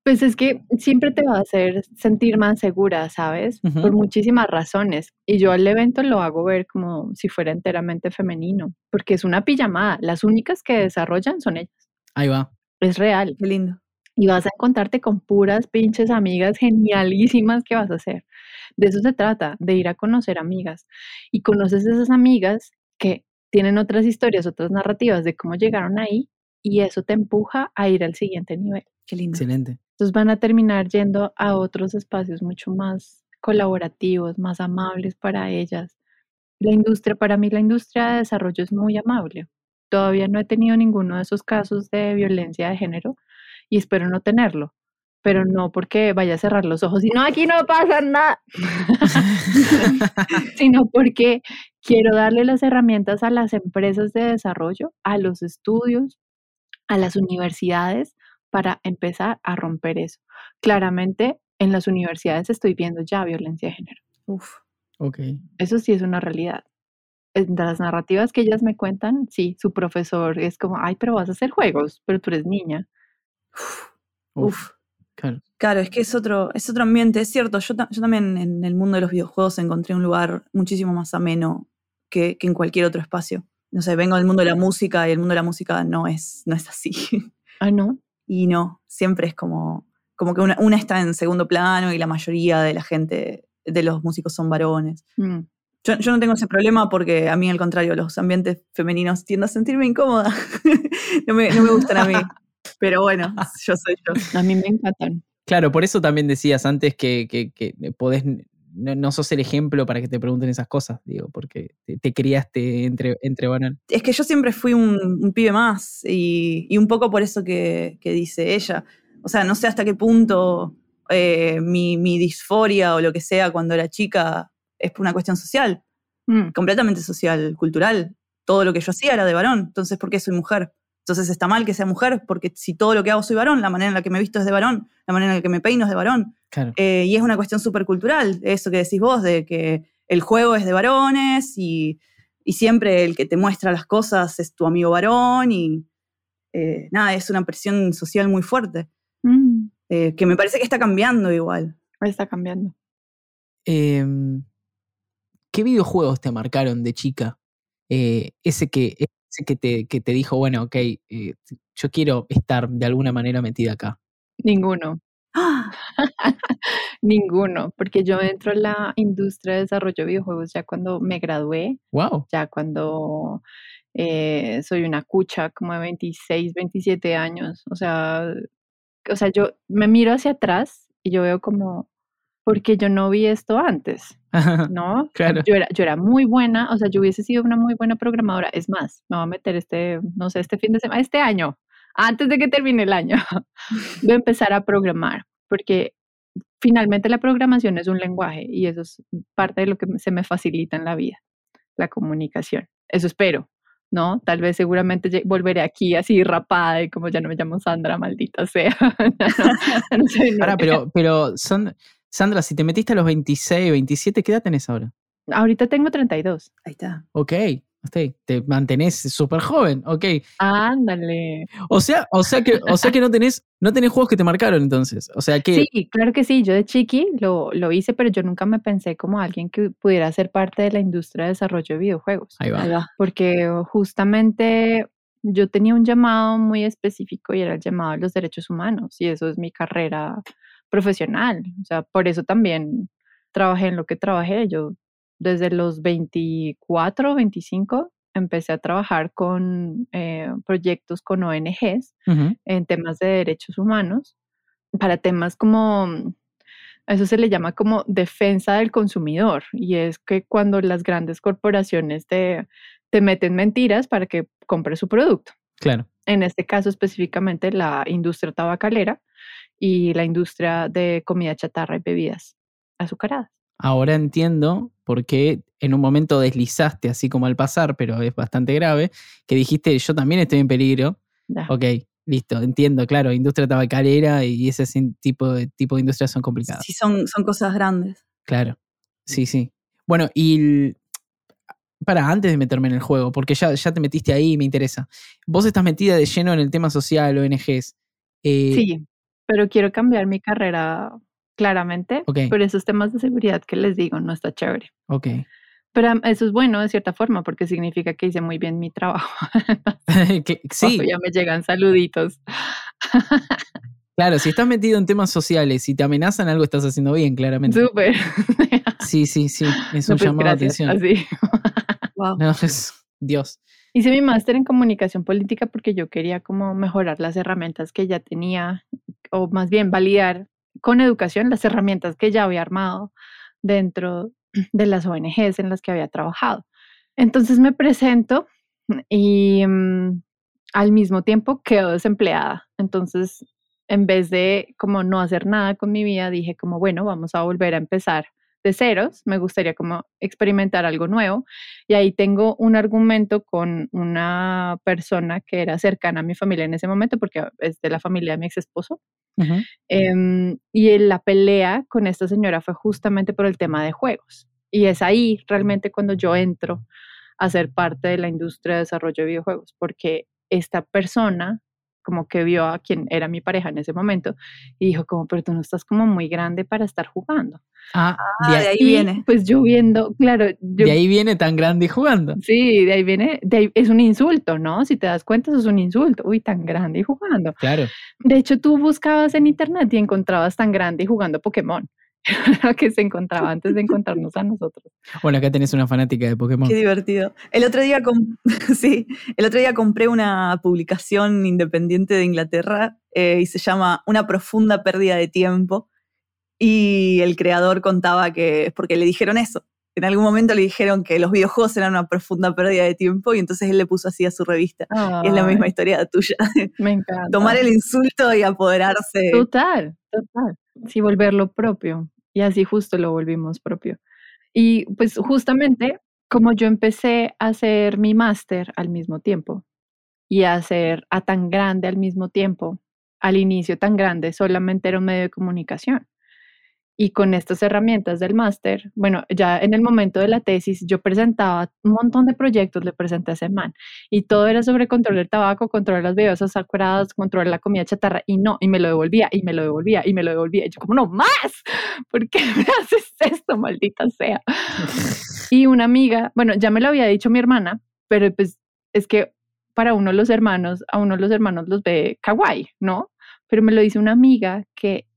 Pues es que siempre te va a hacer sentir más segura, ¿sabes? Uh -huh. Por muchísimas razones. Y yo al evento lo hago ver como si fuera enteramente femenino, porque es una pijamada. Las únicas que desarrollan son ellas. Ahí va. Es real. Qué lindo. Y vas a encontrarte con puras pinches amigas genialísimas que vas a hacer. De eso se trata, de ir a conocer amigas. Y conoces esas amigas que tienen otras historias, otras narrativas de cómo llegaron ahí y eso te empuja a ir al siguiente nivel. Qué lindo. Excelente. Entonces van a terminar yendo a otros espacios mucho más colaborativos, más amables para ellas. La industria, para mí la industria de desarrollo es muy amable. Todavía no he tenido ninguno de esos casos de violencia de género y espero no tenerlo, pero no porque vaya a cerrar los ojos y no, aquí no pasa nada, sino porque quiero darle las herramientas a las empresas de desarrollo, a los estudios, a las universidades para empezar a romper eso. Claramente, en las universidades estoy viendo ya violencia de género. Uf. Ok. Eso sí es una realidad. En las narrativas que ellas me cuentan, sí, su profesor es como, ay, pero vas a hacer juegos, pero tú eres niña. Uf. Uf. Claro. es que es otro, es otro ambiente, es cierto. Yo, yo, también en el mundo de los videojuegos encontré un lugar muchísimo más ameno que, que en cualquier otro espacio. No sé, vengo del mundo de la música y el mundo de la música no es, no es así. Ah, no. Y no, siempre es como, como que una, una, está en segundo plano y la mayoría de la gente, de los músicos son varones. Mm. Yo, yo, no tengo ese problema porque a mí, al contrario, los ambientes femeninos tiendo a sentirme incómoda. no, me, no me gustan a mí. Pero bueno, yo soy yo. A mí me encantan. Claro, por eso también decías antes que, que, que podés, no, no, sos el ejemplo para que te pregunten esas cosas, digo, porque te, te criaste entre, entre varones. Es que yo siempre fui un, un pibe más y, y, un poco por eso que, que, dice ella. O sea, no sé hasta qué punto eh, mi, mi, disforia o lo que sea cuando era chica es por una cuestión social, mm. completamente social, cultural. Todo lo que yo hacía era de varón, entonces ¿por qué soy mujer? Entonces está mal que sea mujer, porque si todo lo que hago soy varón, la manera en la que me visto es de varón, la manera en la que me peino es de varón. Claro. Eh, y es una cuestión súper cultural, eso que decís vos, de que el juego es de varones y, y, siempre el que te muestra las cosas es tu amigo varón y eh, nada, es una presión social muy fuerte, mm. eh, que me parece que está cambiando igual. Está cambiando. Eh, ¿Qué videojuegos te marcaron de chica? Eh, ese que que te, que te dijo, bueno, ok, eh, yo quiero estar de alguna manera metida acá? Ninguno. Ninguno, porque yo entro en la industria de desarrollo de videojuegos ya cuando me gradué. Wow. Ya cuando eh, soy una cucha como de 26, 27 años. O sea, o sea, yo me miro hacia atrás y yo veo como, porque yo no vi esto antes, ¿no? claro. Yo era, yo era muy buena, o sea, yo hubiese sido una muy buena programadora. Es más, me voy a meter este, no sé, este fin de semana, este año, antes de que termine el año, voy a empezar a programar, porque finalmente la programación es un lenguaje y eso es parte de lo que se me facilita en la vida, la comunicación. Eso espero. ¿no? Tal vez seguramente volveré aquí así rapada y como ya no me llamo Sandra, maldita sea. No- no soy Ahora, pero, pero Sand- Sandra, si te metiste a los 26, 27, ¿qué edad tenés ahora? Ahorita tengo 32. Ahí está. Ok, te mantenés súper joven, ok. Ándale. O sea, o sea que, o sea que no tenés, no tenés juegos que te marcaron entonces. O sea que, Sí, claro que sí. Yo de chiqui lo, lo hice, pero yo nunca me pensé como alguien que pudiera ser parte de la industria de desarrollo de videojuegos. ahí va. Ahí va. Porque justamente yo tenía un llamado muy específico y era el llamado a los derechos humanos y eso es mi carrera profesional. O sea, por eso también trabajé en lo que trabajé. Yo desde los 24, 25 empecé a trabajar con eh, proyectos con ONGs Ujú, en temas de derechos humanos, para temas como, mm, eso se le llama como defensa del consumidor, y es que cuando las grandes corporaciones te, te meten mentiras para que compres su producto. Claro. En este caso específicamente la industria tabacalera y la industria de comida chatarra y bebidas azucaradas. Ahora entiendo por qué en un momento deslizaste así como al pasar, pero es bastante grave, que dijiste yo también estoy en peligro. Ya. Ok, listo, entiendo, claro, industria tabacalera y ese tipo de, tipo de industrias son complicadas. Sí, son, son cosas grandes. Claro, sí, sí. Bueno, y el- para antes de meterme en el juego, porque ya, ya te metiste ahí y me interesa. Vos estás metida de lleno en el tema social, ONGs. eh, Sí, pero quiero cambiar mi carrera claramente, Ok. por esos temas de seguridad que les digo, no está chévere. Ok. Pero eso es bueno de cierta forma porque significa que hice muy bien mi trabajo. Sí, ya me llegan saluditos. claro, si estás metido en temas sociales y te amenazan, algo estás haciendo bien, claramente. Súper. Sí, sí, sí, es No, un pues, llamado de gracias, atención. así. Wow. No, es Dios. Hice mi máster en comunicación política porque yo quería como mejorar las herramientas que ya tenía, o más bien validar con educación las herramientas que ya había armado dentro de las ONGs en las que había trabajado. Entonces me presento y mm, al mismo tiempo quedo desempleada. Entonces, en vez de como no hacer nada con mi vida, dije como, bueno, vamos a volver a empezar de ceros. Me gustaría como experimentar algo nuevo. Y ahí tengo un argumento con una persona que era cercana a mi familia en ese momento, porque es de la familia de mi ex esposo. Ujú. Em, y la pelea con esta señora fue justamente por el tema de juegos. Y es ahí realmente cuando yo entro a ser parte de la industria de desarrollo de videojuegos, porque esta persona como que vio a quien era mi pareja en ese momento y dijo como, pero tú no estás como muy grande para estar jugando. Ah, Ah, de, de ahí, ahí Y, viene. Pues yo viendo, claro, yo de ahí viene tan grande y jugando. Sí, de ahí viene, de ahí- es un insulto, ¿no? Si te das cuenta, eso es un insulto. Uy, tan grande y jugando. Claro. De hecho, tú buscabas en internet y encontrabas tan grande y jugando Pokémon. Que se encontraba antes de encontrarnos a nosotros. Bueno, acá tenés una fanática de Pokémon. Qué divertido. El otro día, com- sí, el otro día compré una publicación independiente de Inglaterra eh, y se llama Una profunda pérdida de tiempo. Y el creador contaba que es porque le dijeron eso. En algún momento le dijeron que los videojuegos eran una profunda pérdida de tiempo y entonces él le puso así a su revista. Y es la misma historia tuya. Me encanta. Tomar el insulto y apoderarse. Total, total. Sí, volverlo propio. Y así justo lo volvimos propio. Y pues justamente como yo empecé a hacer mi máster al mismo tiempo y a hacer a tan grande al mismo tiempo, al inicio tan grande solamente era un medio de comunicación. Y con estas herramientas del máster, bueno, ya en el momento de la tesis yo presentaba un montón de proyectos, le presenté a ese man, y todo era sobre control del tabaco, control de las bebidas azucaradas, control de la comida chatarra, y no, y me lo devolvía, y me lo devolvía, y me lo devolvía. Y yo como, no más, ¿por qué me haces esto, maldita sea? Y una amiga, bueno, ya me lo había dicho mi hermana, pero pues es que para uno los hermanos, a uno los hermanos los ve kawaii, ¿no? Pero me lo dice una amiga que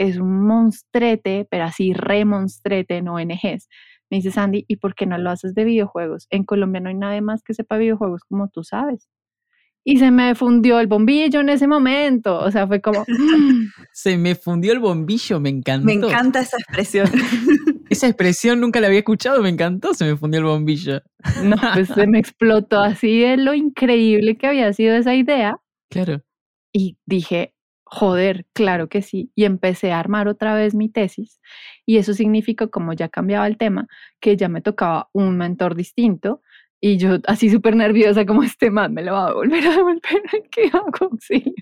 es un monstrete, pero así re monstrete en ONGs. Me dice Sandy, ¿y por qué no lo haces de videojuegos? En Colombia no hay nadie más que sepa videojuegos como tú sabes. Y se me fundió el bombillo en ese momento. O sea, fue como, "Mm, Se me fundió el bombillo, me encantó. Me encanta esa expresión. Esa expresión nunca la había escuchado, me encantó, se me fundió el bombillo. no, pues se me explotó así de lo increíble que había sido esa idea. Claro. Y dije, joder, claro que sí. Y empecé a armar otra vez mi tesis. Y eso significó, como ya cambiaba el tema, que ya me tocaba un mentor distinto Y yo así súper nerviosa, como este man me lo va a volver a devolver, ¿qué hago? Auxilio.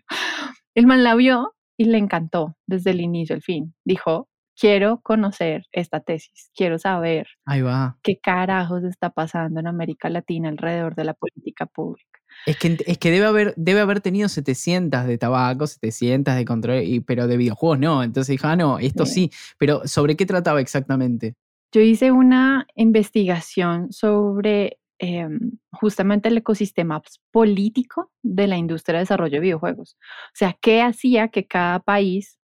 El man la vio y le encantó desde el inicio al fin. Dijo, quiero conocer esta tesis, quiero saber Ahí va. qué carajos está pasando en América Latina alrededor de la política pública. Es que, es que debe, haber, debe haber tenido 700 de tabaco, 700 de control, y, pero de videojuegos no. Entonces dije, ah, no, esto sí. Pero ¿sobre qué trataba exactamente? Yo hice una investigación sobre em, justamente el ecosistema político de la industria de desarrollo de videojuegos. O sea, qué hacía que cada país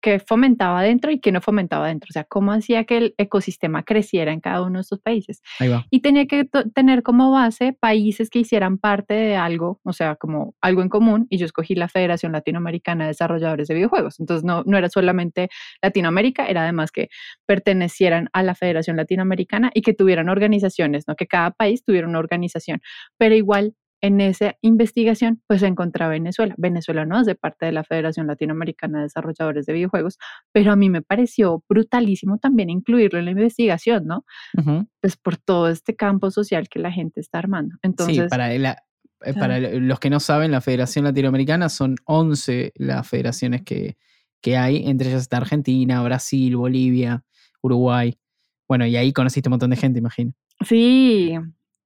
que fomentaba dentro y que no fomentaba dentro, o sea, cómo hacía que el ecosistema creciera en cada uno de estos países. Ahí va. Y tenía que tener como base países que hicieran parte de algo, o sea, como algo en común, y yo escogí la Federación Latinoamericana de Desarrolladores de Videojuegos. Entonces, no, no era solamente Latinoamérica, era además que pertenecieran a la Federación Latinoamericana y que tuvieran organizaciones, ¿no? Que cada país tuviera una organización, pero igual en esa investigación, pues se encontraba Venezuela. Venezuela no es de parte de la Federación Latinoamericana de Desarrolladores de Videojuegos, pero a mí me pareció brutalísimo también incluirlo en la investigación, ¿no? Pues por todo este campo social que la gente está armando. Entonces, sí, para, eh, para los que no saben, la Federación Latinoamericana son 11 las federaciones que, que hay, entre ellas está Argentina, Brasil, Bolivia, Uruguay. Bueno, y ahí conociste un montón de gente, imagino. Sí,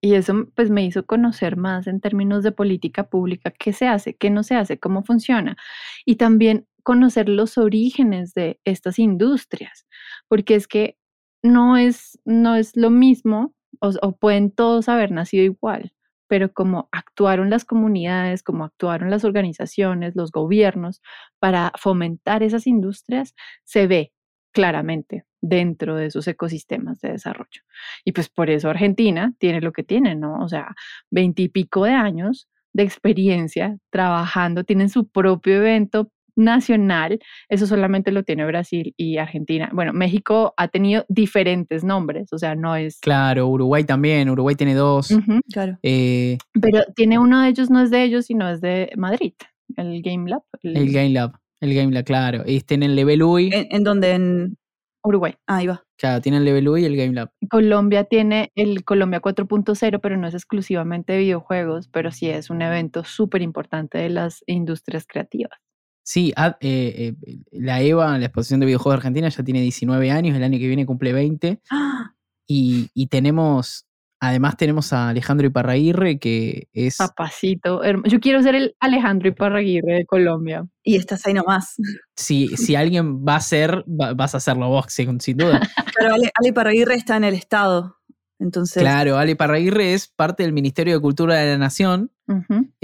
y eso pues me hizo conocer más en términos de política pública, qué se hace, qué no se hace, cómo funciona. Y también conocer los orígenes de estas industrias, porque es que no es, no es lo mismo o, pueden todos haber nacido igual, pero como actuaron las comunidades, como actuaron las organizaciones, los gobiernos para fomentar esas industrias, se ve claramente dentro de esos ecosistemas de desarrollo. Y pues por eso Argentina tiene lo que tiene, ¿no? O sea, veintipico de años de experiencia trabajando, tienen su propio evento nacional, eso solamente lo tiene Brasil y Argentina. Bueno, México ha tenido diferentes nombres, o sea, no es... Claro, Uruguay también, Uruguay tiene dos. claro. Eh, Pero tiene uno de ellos, no es de ellos, sino es de Madrid, el Game Lab. El, Game Lab. El Game Lab, claro. Este en el Level UI. ¿En, donde En Uruguay. Ah, ahí va. Claro, tiene el Level UI y el Game Lab. Colombia tiene el Colombia 4.0, pero no es exclusivamente de videojuegos, pero sí es un evento súper importante de las industrias creativas. Sí, ah, eh, eh, la EVA, la exposición de videojuegos de Argentina, ya tiene 19 años, el año que viene cumple 20. ¡Ah! Y, y, tenemos Además tenemos a Alejandro Iparraguirre, que es... Papacito. Yo quiero ser el Alejandro Iparraguirre de Colombia. Y estás ahí nomás. Si, si alguien va a ser, vas a hacerlo vos, sin, duda. Pero Ale, Ale Iparraguirre está en el Estado. Entonces... Claro, Ale Iparraguirre es parte del Ministerio de Cultura de la Nación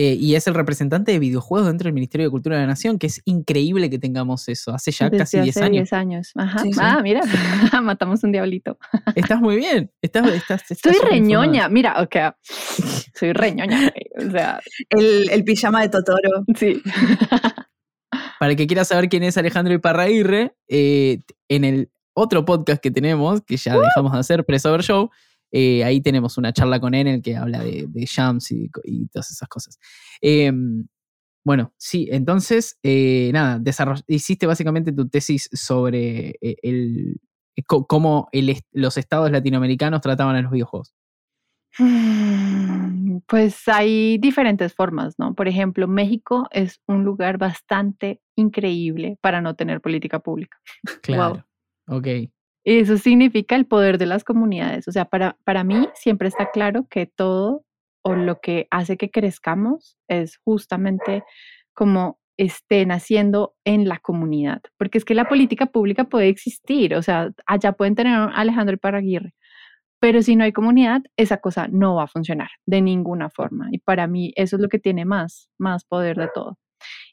eh, y es el representante de videojuegos dentro del Ministerio de Cultura de la Nación, que es increíble que tengamos eso. Hace ya casi 10 años. 10 años. Ajá. Ah, mira, matamos un diablito. Estás muy bien. Estás, estás, Soy reñoña. Mira, ok. Soy reñoña. O sea. El, el pijama de Totoro. Sí. Para el que quiera saber quién es Alejandro Iparraguirre, eh, en el otro podcast que tenemos, que ya dejamos de hacer, Presover Show, eh, ahí tenemos una charla con él en el que habla de, jams y, todas esas cosas. Em, bueno, sí, entonces, eh, nada, hiciste básicamente tu tesis sobre eh, el, cómo los estados latinoamericanos trataban a los videojuegos. Pues hay diferentes formas, ¿no? Por ejemplo, México es un lugar bastante increíble para no tener política pública. Claro. Ok. Eso significa el poder de las comunidades. O sea, para, para mí siempre está claro que todo o lo que hace que crezcamos es justamente como estén haciendo en la comunidad. Porque es que la política pública puede existir, o sea, allá pueden tener a Alejandro Paraguirre, pero si no hay comunidad, esa cosa no va a funcionar de ninguna forma. Y para mí eso es lo que tiene más, más poder de todo.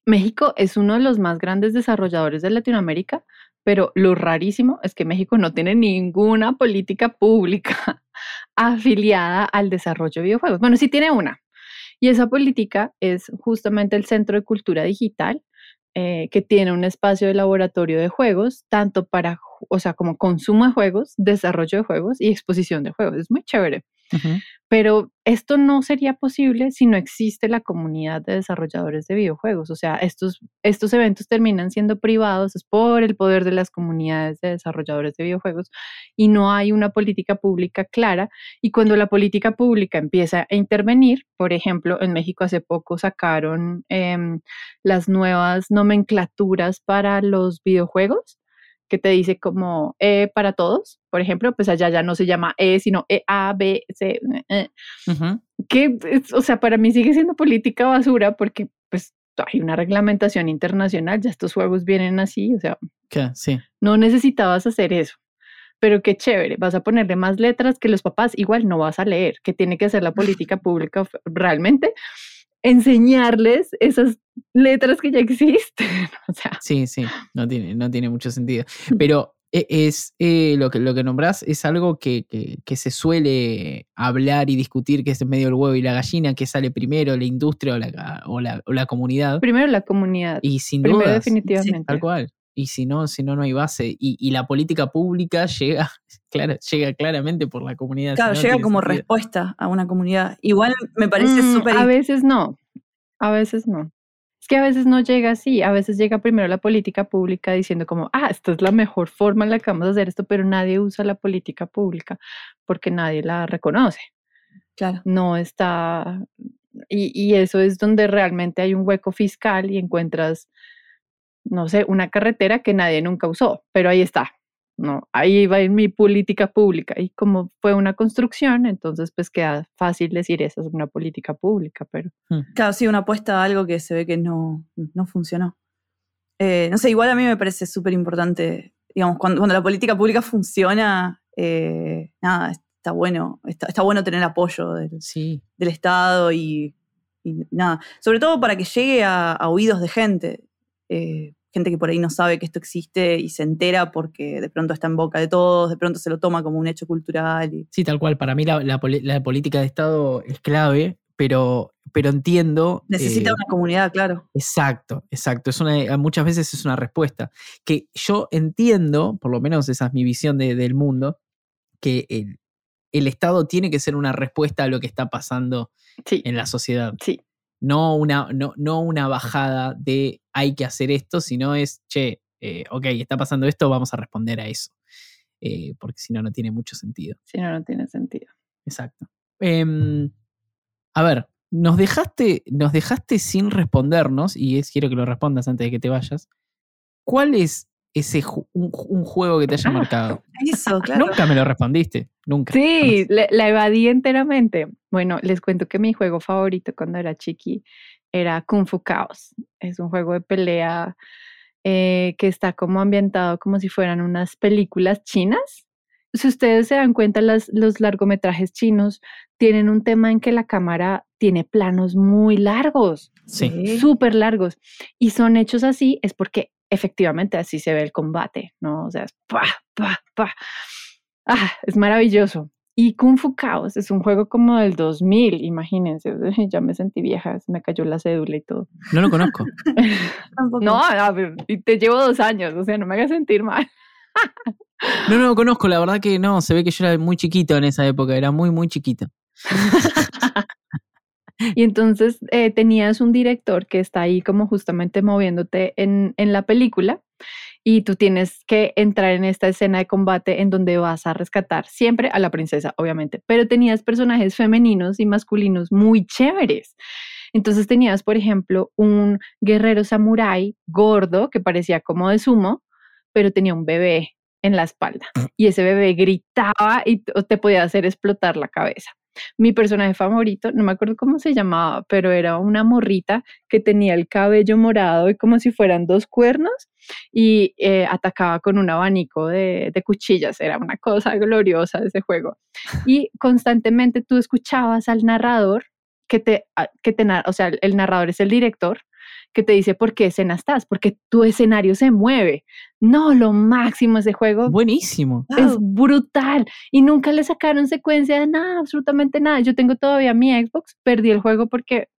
México es uno de los más grandes desarrolladores de Latinoamérica, pero lo rarísimo es que México no tiene ninguna política pública afiliada al desarrollo de videojuegos. Bueno, sí tiene una. Y esa política es justamente el Centro de Cultura Digital, eh, que tiene un espacio de laboratorio de juegos, tanto para, o sea, como consumo de juegos, desarrollo de juegos y exposición de juegos. Es muy chévere. Pero esto no sería posible si no existe la comunidad de desarrolladores de videojuegos. O sea, estos, estos eventos terminan siendo privados es por el poder de las comunidades de desarrolladores de videojuegos y no hay una política pública clara. Y cuando la política pública empieza a intervenir, por ejemplo, en México hace poco sacaron em, las nuevas nomenclaturas para los videojuegos que te dice como E para todos, por ejemplo, pues allá ya no se llama E, sino E, A, B, C, e, que, o sea, para mí sigue siendo política basura porque pues hay una reglamentación internacional, ya estos juegos vienen así, o sea, sí. no necesitabas hacer eso. Pero qué chévere, vas a ponerle más letras que los papás igual no vas a leer, que tiene que hacer la política pública realmente enseñarles esas letras que ya existen. O sea. Sí, sí, no tiene, no tiene mucho sentido. Pero e, es eh, lo, que, lo que nombrás es algo que, que, se suele hablar y discutir, que es medio del huevo y la gallina, que sale primero, la industria o la, o la, o la comunidad. Primero la comunidad. Y sin duda. definitivamente. tal cual. Y si no, si no, no hay base. Y, y la política pública llega, claro, llega claramente por la comunidad. Claro, llega como respuesta a una comunidad. Igual me parece mm, súper... A veces no, a veces no. Es que a veces no llega así, a veces llega primero la política pública diciendo como, ah, esta es la mejor forma en la que vamos a hacer esto, pero nadie usa la política pública porque nadie la reconoce. Claro. No está, y, y eso es donde realmente hay un hueco fiscal y encuentras, no sé, una carretera que nadie nunca usó, pero ahí está, no, ahí va en mi política pública. Y como fue una construcción, entonces pues queda fácil decir esa es una política pública, pero... Hmm. Claro, sí, una apuesta a algo que se ve que no, no funcionó. Eh, no sé, igual a mí me parece súper importante, digamos, cuando, cuando, la política pública funciona, eh, nada, está bueno, está, bueno tener apoyo del, sí. del Estado y, nada, sobre todo para que llegue a, oídos de gente. Eh, gente que por ahí no sabe que esto existe y se entera porque de pronto está en boca de todos, de pronto se lo toma como un hecho cultural. Sí, tal cual. Para mí la, política de Estado es clave, pero, pero entiendo... Necesita eh, una comunidad, claro. Exacto, exacto. Es una, muchas veces es una respuesta. Que yo entiendo, por lo menos esa es mi visión del mundo, que el, el, Estado tiene que ser una respuesta a lo que está pasando en la sociedad. Sí no una, no, no una bajada de hay que hacer esto, sino es, che, eh, ok, está pasando esto, vamos a responder a eso. Eh, porque si no, no tiene mucho sentido. Si no, no tiene sentido. Exacto. Em, a ver, nos dejaste, nos dejaste sin respondernos, y es, quiero que lo respondas antes de que te vayas. ¿Cuál es ese un, juego que te haya ah, marcado? Eso, claro. Nunca me lo respondiste, nunca. Sí, la evadí enteramente. Bueno, les cuento que mi juego favorito cuando era chiqui era Kung Fu Chaos. Es un juego de pelea eh, que está como ambientado como si fueran unas películas chinas. Si ustedes se dan cuenta, los largometrajes chinos tienen un tema en que la cámara tiene planos muy largos, sí. súper largos, y son hechos así, es porque efectivamente así se ve el combate, ¿no? O sea, es pa, pa, pa. Ah, es maravilloso. Y Kung Fu Chaos es un juego como del 2000, imagínense, ya me sentí vieja, me cayó la cédula y todo. No lo conozco. no, te llevo dos años, o sea, no me hagas sentir mal. no, no lo conozco, la verdad que no, se ve que yo era muy chiquito en esa época, era muy, muy chiquito. y entonces eh, tenías un director que está ahí como justamente moviéndote en, en la película y tú tienes que entrar en esta escena de combate en donde vas a rescatar siempre a la princesa, obviamente, pero tenías personajes femeninos y masculinos muy chéveres. Entonces tenías, por ejemplo, un guerrero samurái gordo que parecía como de sumo, pero tenía un bebé en la espalda y ese bebé gritaba y te podía hacer explotar la cabeza. Mi personaje favorito, no me acuerdo cómo se llamaba, pero era una morrita que tenía el cabello morado y como si fueran dos cuernos y eh, atacaba con un abanico de, cuchillas. Era una cosa gloriosa ese juego. Y constantemente tú escuchabas al narrador que te, que te, o sea, el narrador es el director, que te dice por qué escena estás, porque tu escenario se mueve. No, lo máximo ese juego. Buenísimo. Es brutal. Y nunca le sacaron secuencia de nada, absolutamente nada. Yo tengo todavía mi Xbox, perdí el juego porque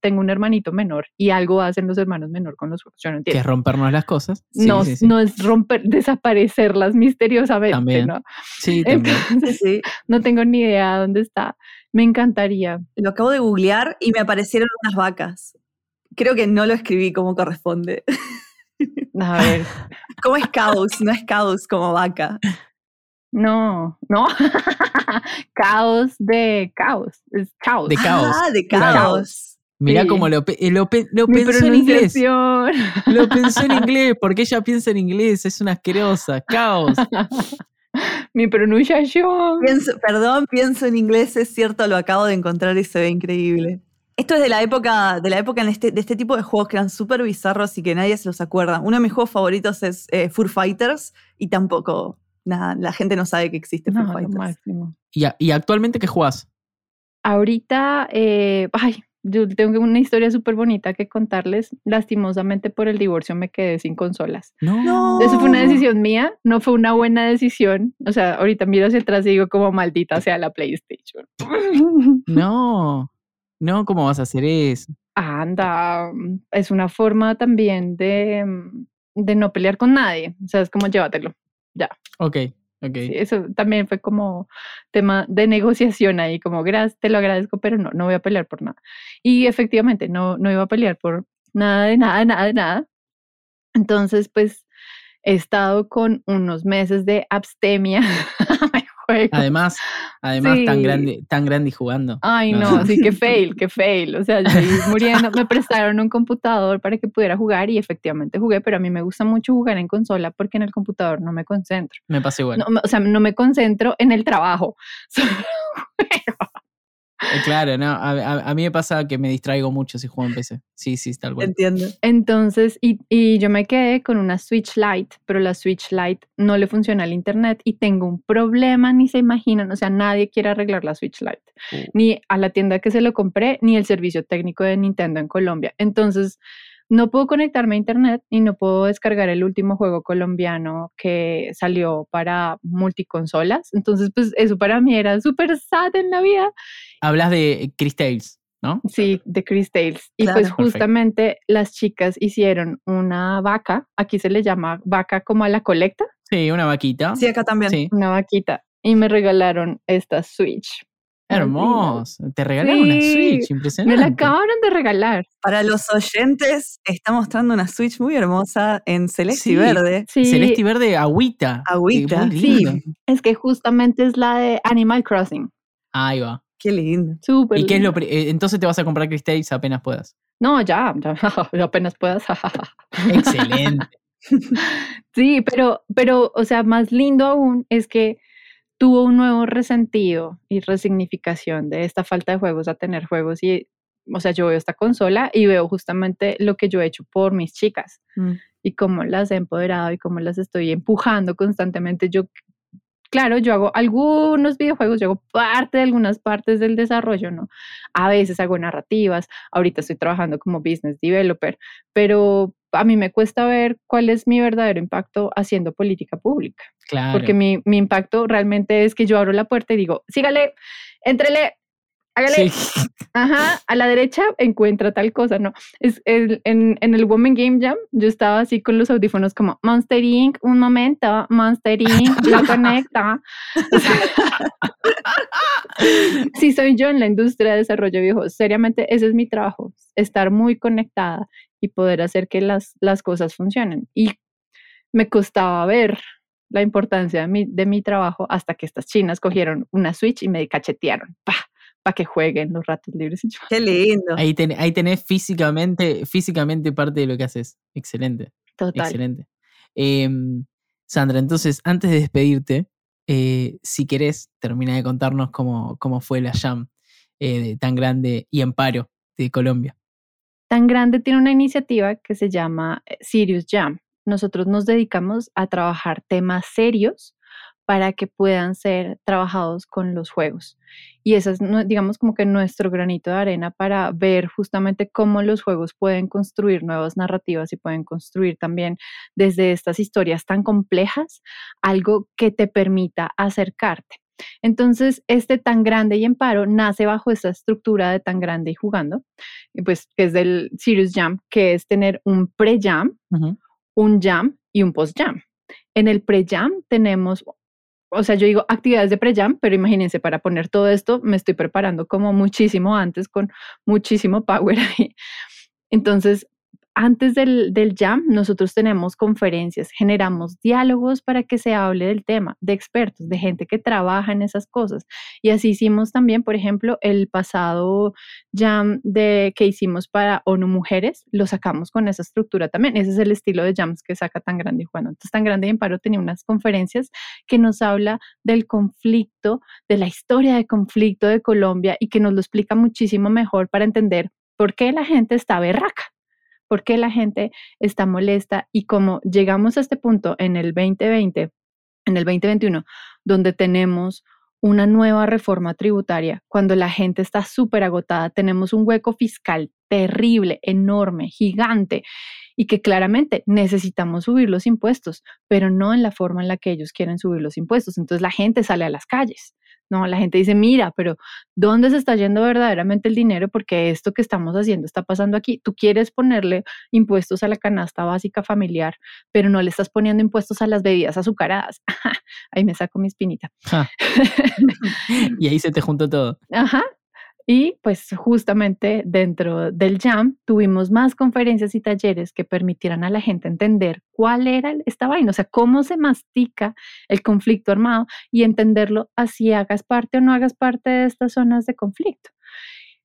tengo un hermanito menor y algo hacen los hermanos menor con los juegos. Yo no entiendo. Que es rompernos las cosas. no, no es romper, desaparecerlas misteriosamente, también. ¿no? Sí, también. Sí. no tengo ni idea dónde está. Me encantaría. Lo acabo de googlear y me aparecieron unas vacas. Creo que no lo escribí como corresponde. A ver. ¿Cómo es caos? No es caos como vaca. No, no. caos de caos. Es caos. De caos. Ah, de Claro. caos. Mirá Sí. cómo lo, lo, lo pensó en inglés. Lo pensó en inglés, porque ella piensa en inglés, es una asquerosa. Caos. Mi pronunciación. Pienso, perdón, pienso en inglés, es cierto, lo acabo de encontrar y se ve increíble. Esto es de la época, de la época en este, de este tipo de juegos que eran súper bizarros y que nadie se los acuerda. Uno de mis juegos favoritos es eh, Fur Fighters y tampoco, nada, la gente no sabe que existe No, Fur Fighters. máximo. ¿Y, a- y actualmente qué jugás? Ahorita, eh, ay, yo tengo una historia súper bonita que contarles. Lastimosamente por el divorcio me quedé sin consolas. No. No. Eso fue una decisión mía, no fue una buena decisión. O sea, ahorita miro hacia atrás y digo como maldita sea la PlayStation. No. No, ¿cómo vas a hacer eso? Anda, mm, es una forma también de, mm, de no pelear con nadie. O sea, es como llévatelo. Ok, ok. Sí, eso también fue como tema de negociación ahí, como gracias, te lo agradezco, pero no, no voy a pelear por nada. Y efectivamente, no, no iba a pelear por nada, de nada, de nada, de nada. Entonces, pues he estado con unos meses de abstemia. juego. Además, además tan grande, tan grande y jugando. Ay, No. no, sí, que fail, que fail. O sea, yo ahí muriendo, me prestaron un computador para que pudiera jugar y efectivamente jugué, pero a mí me gusta mucho jugar en consola porque en el computador no me concentro. Me pasa igual. No, o sea, no me concentro en el trabajo. Solo juego. Eh, Claro, no. A, a- a mí me pasa que me distraigo mucho si juego en PC. Sí, sí, tal cual. Entiendo. Entonces, y, y yo me quedé con una Switch Lite, pero la Switch Lite no le funciona al internet y tengo un problema, ni se imaginan, o sea, nadie quiere arreglar la Switch Lite, Uh. ni a la tienda que se lo compré, ni el servicio técnico de Nintendo en Colombia. Entonces, no puedo conectarme a internet y no puedo descargar el último juego colombiano que salió para multiconsolas. Entonces, pues eso para mí era súper sad en la vida. Hablas de Chris Tales, ¿no? Sí, de Chris Tales. Y Claro. pues Perfecto. justamente las chicas hicieron una vaca, aquí se le llama vaca como a la colecta, Sí, una vaquita. Sí, acá también. Sí. una vaquita, y me regalaron esta Switch. Hermoso. Te regalaron una Switch, Me impresionante. la acabaron de regalar. Para los oyentes, está mostrando una Switch muy hermosa en celeste Sí. y verde. Sí, Celeste y verde, agüita. Agüita. Muy Sí. lindo. es que justamente es la de Animal Crossing. Ahí va. Qué lindo. Súper ¿Y qué es lo eh, entonces te vas a comprar Chris Tales apenas puedas. No, ya, ya, apenas puedas. Excelente. Sí, pero, pero, o sea, más lindo aún es que tuvo un nuevo resentido y resignificación de esta falta de juegos a tener juegos y, o sea, yo veo esta consola y veo justamente lo que yo he hecho por mis chicas Mm. y cómo las he empoderado y cómo las estoy empujando constantemente. Yo, claro, yo hago algunos videojuegos, yo hago parte de algunas partes del desarrollo, ¿no? A veces hago narrativas, ahorita estoy trabajando como business developer, pero a mí me cuesta ver cuál es mi verdadero impacto haciendo política pública, Claro. porque mi, mi impacto realmente es que yo abro la puerta y digo, sígale, entrele, hágale, Sí. ajá, a la derecha encuentra tal cosa, ¿no? Es el- en, en el Woman Game Jam, yo estaba así con los audífonos como Monster Inc., un momento, Monster Inc., lo conecta. Sí, soy yo en la industria de desarrollo de videojuegos. Seriamente, ese es mi trabajo, estar muy conectada y poder hacer que las, las cosas funcionen. Y me costaba ver la importancia de mi, de mi trabajo hasta que estas chinas cogieron una Switch y me cachetearon, para que jueguen los ratos libres. Qué lindo. Ahí, ten- ahí tenés físicamente, físicamente parte de lo que haces. Excelente, Total. excelente. Em, Sandra, entonces, antes de despedirte, eh, si querés, termina de contarnos cómo, cómo fue la Jam eh, de tan grande y amparo de Colombia. Tan Grande tiene una iniciativa que se llama eh, Sirius Jam. Nosotros nos dedicamos a trabajar temas serios para que puedan ser trabajados con los juegos. Y eso es, digamos, como que nuestro granito de arena para ver justamente cómo los juegos pueden construir nuevas narrativas y pueden construir también desde estas historias tan complejas algo que te permita acercarte. Entonces, este tan grande y en paro nace bajo esta estructura de tan grande y jugando, pues que es del Serious Jam, que es tener un pre-jam, un jam y un post-jam. En el pre-jam tenemos o sea, yo digo actividades de pre-jam, pero imagínense, para poner todo esto me estoy preparando como muchísimo antes con muchísimo power ahí. Entonces, antes del, jam, nosotros tenemos conferencias, generamos diálogos para que se hable del tema, de expertos, de gente que trabaja en esas cosas. Y así hicimos también, por ejemplo, el pasado jam de, que hicimos para ONU Mujeres, lo sacamos con esa estructura también. Ese es el estilo de jams que saca Tan Grande Juan. Entonces, Tan Grande y Amparo tenía unas conferencias que nos habla del conflicto, de la historia de conflicto de Colombia y que nos lo explica muchísimo mejor para entender por qué la gente está berraca por qué la gente está molesta y como llegamos a este punto en el 2020, en el 2021, donde tenemos una nueva reforma tributaria, cuando la gente está súper agotada, tenemos un hueco fiscal terrible, enorme, gigante, y que claramente necesitamos subir los impuestos, pero no en la forma en la que ellos quieren subir los impuestos. Entonces la gente sale a las calles. No, la gente dice, mira, pero ¿dónde se está yendo verdaderamente el dinero? Porque esto que estamos haciendo está pasando aquí. Tú quieres ponerle impuestos a la canasta básica familiar, pero no le estás poniendo impuestos a las bebidas azucaradas. ahí me saco mi espinita. y ahí se te juntó todo. Ajá, y pues justamente dentro del Jam tuvimos más conferencias y talleres que permitieran a la gente entender cuál era esta vaina, o sea, cómo se mastica el conflicto armado y entenderlo así hagas parte o no hagas parte de estas zonas de conflicto.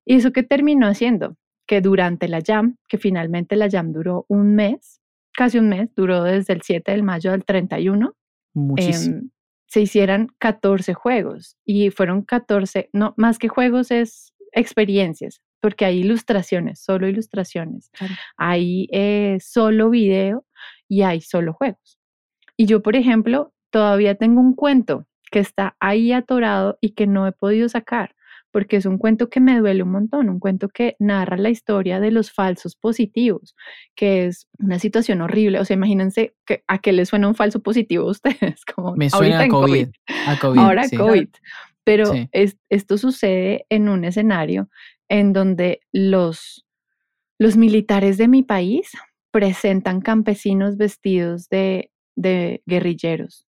Y eso que terminó haciendo, que durante la Jam, que finalmente la Jam duró un mes, casi un mes, duró desde el 7 de mayo del 31. Muchísimo. Em, se hicieran 14 juegos y fueron 14, no, más que juegos es experiencias, porque hay ilustraciones, solo ilustraciones, hay eh, solo video y hay solo juegos. Y yo, por ejemplo, todavía tengo un cuento que está ahí atorado y que no he podido sacar, porque es un cuento que me duele un montón, un cuento que narra la historia de los falsos positivos, que es una situación horrible. O sea, imagínense que, a qué les suena un falso positivo a ustedes. Como, me suena a COVID, Ahora COVID. Pero esto sucede en un escenario en donde los, los militares de mi país presentan campesinos vestidos de, de guerrilleros,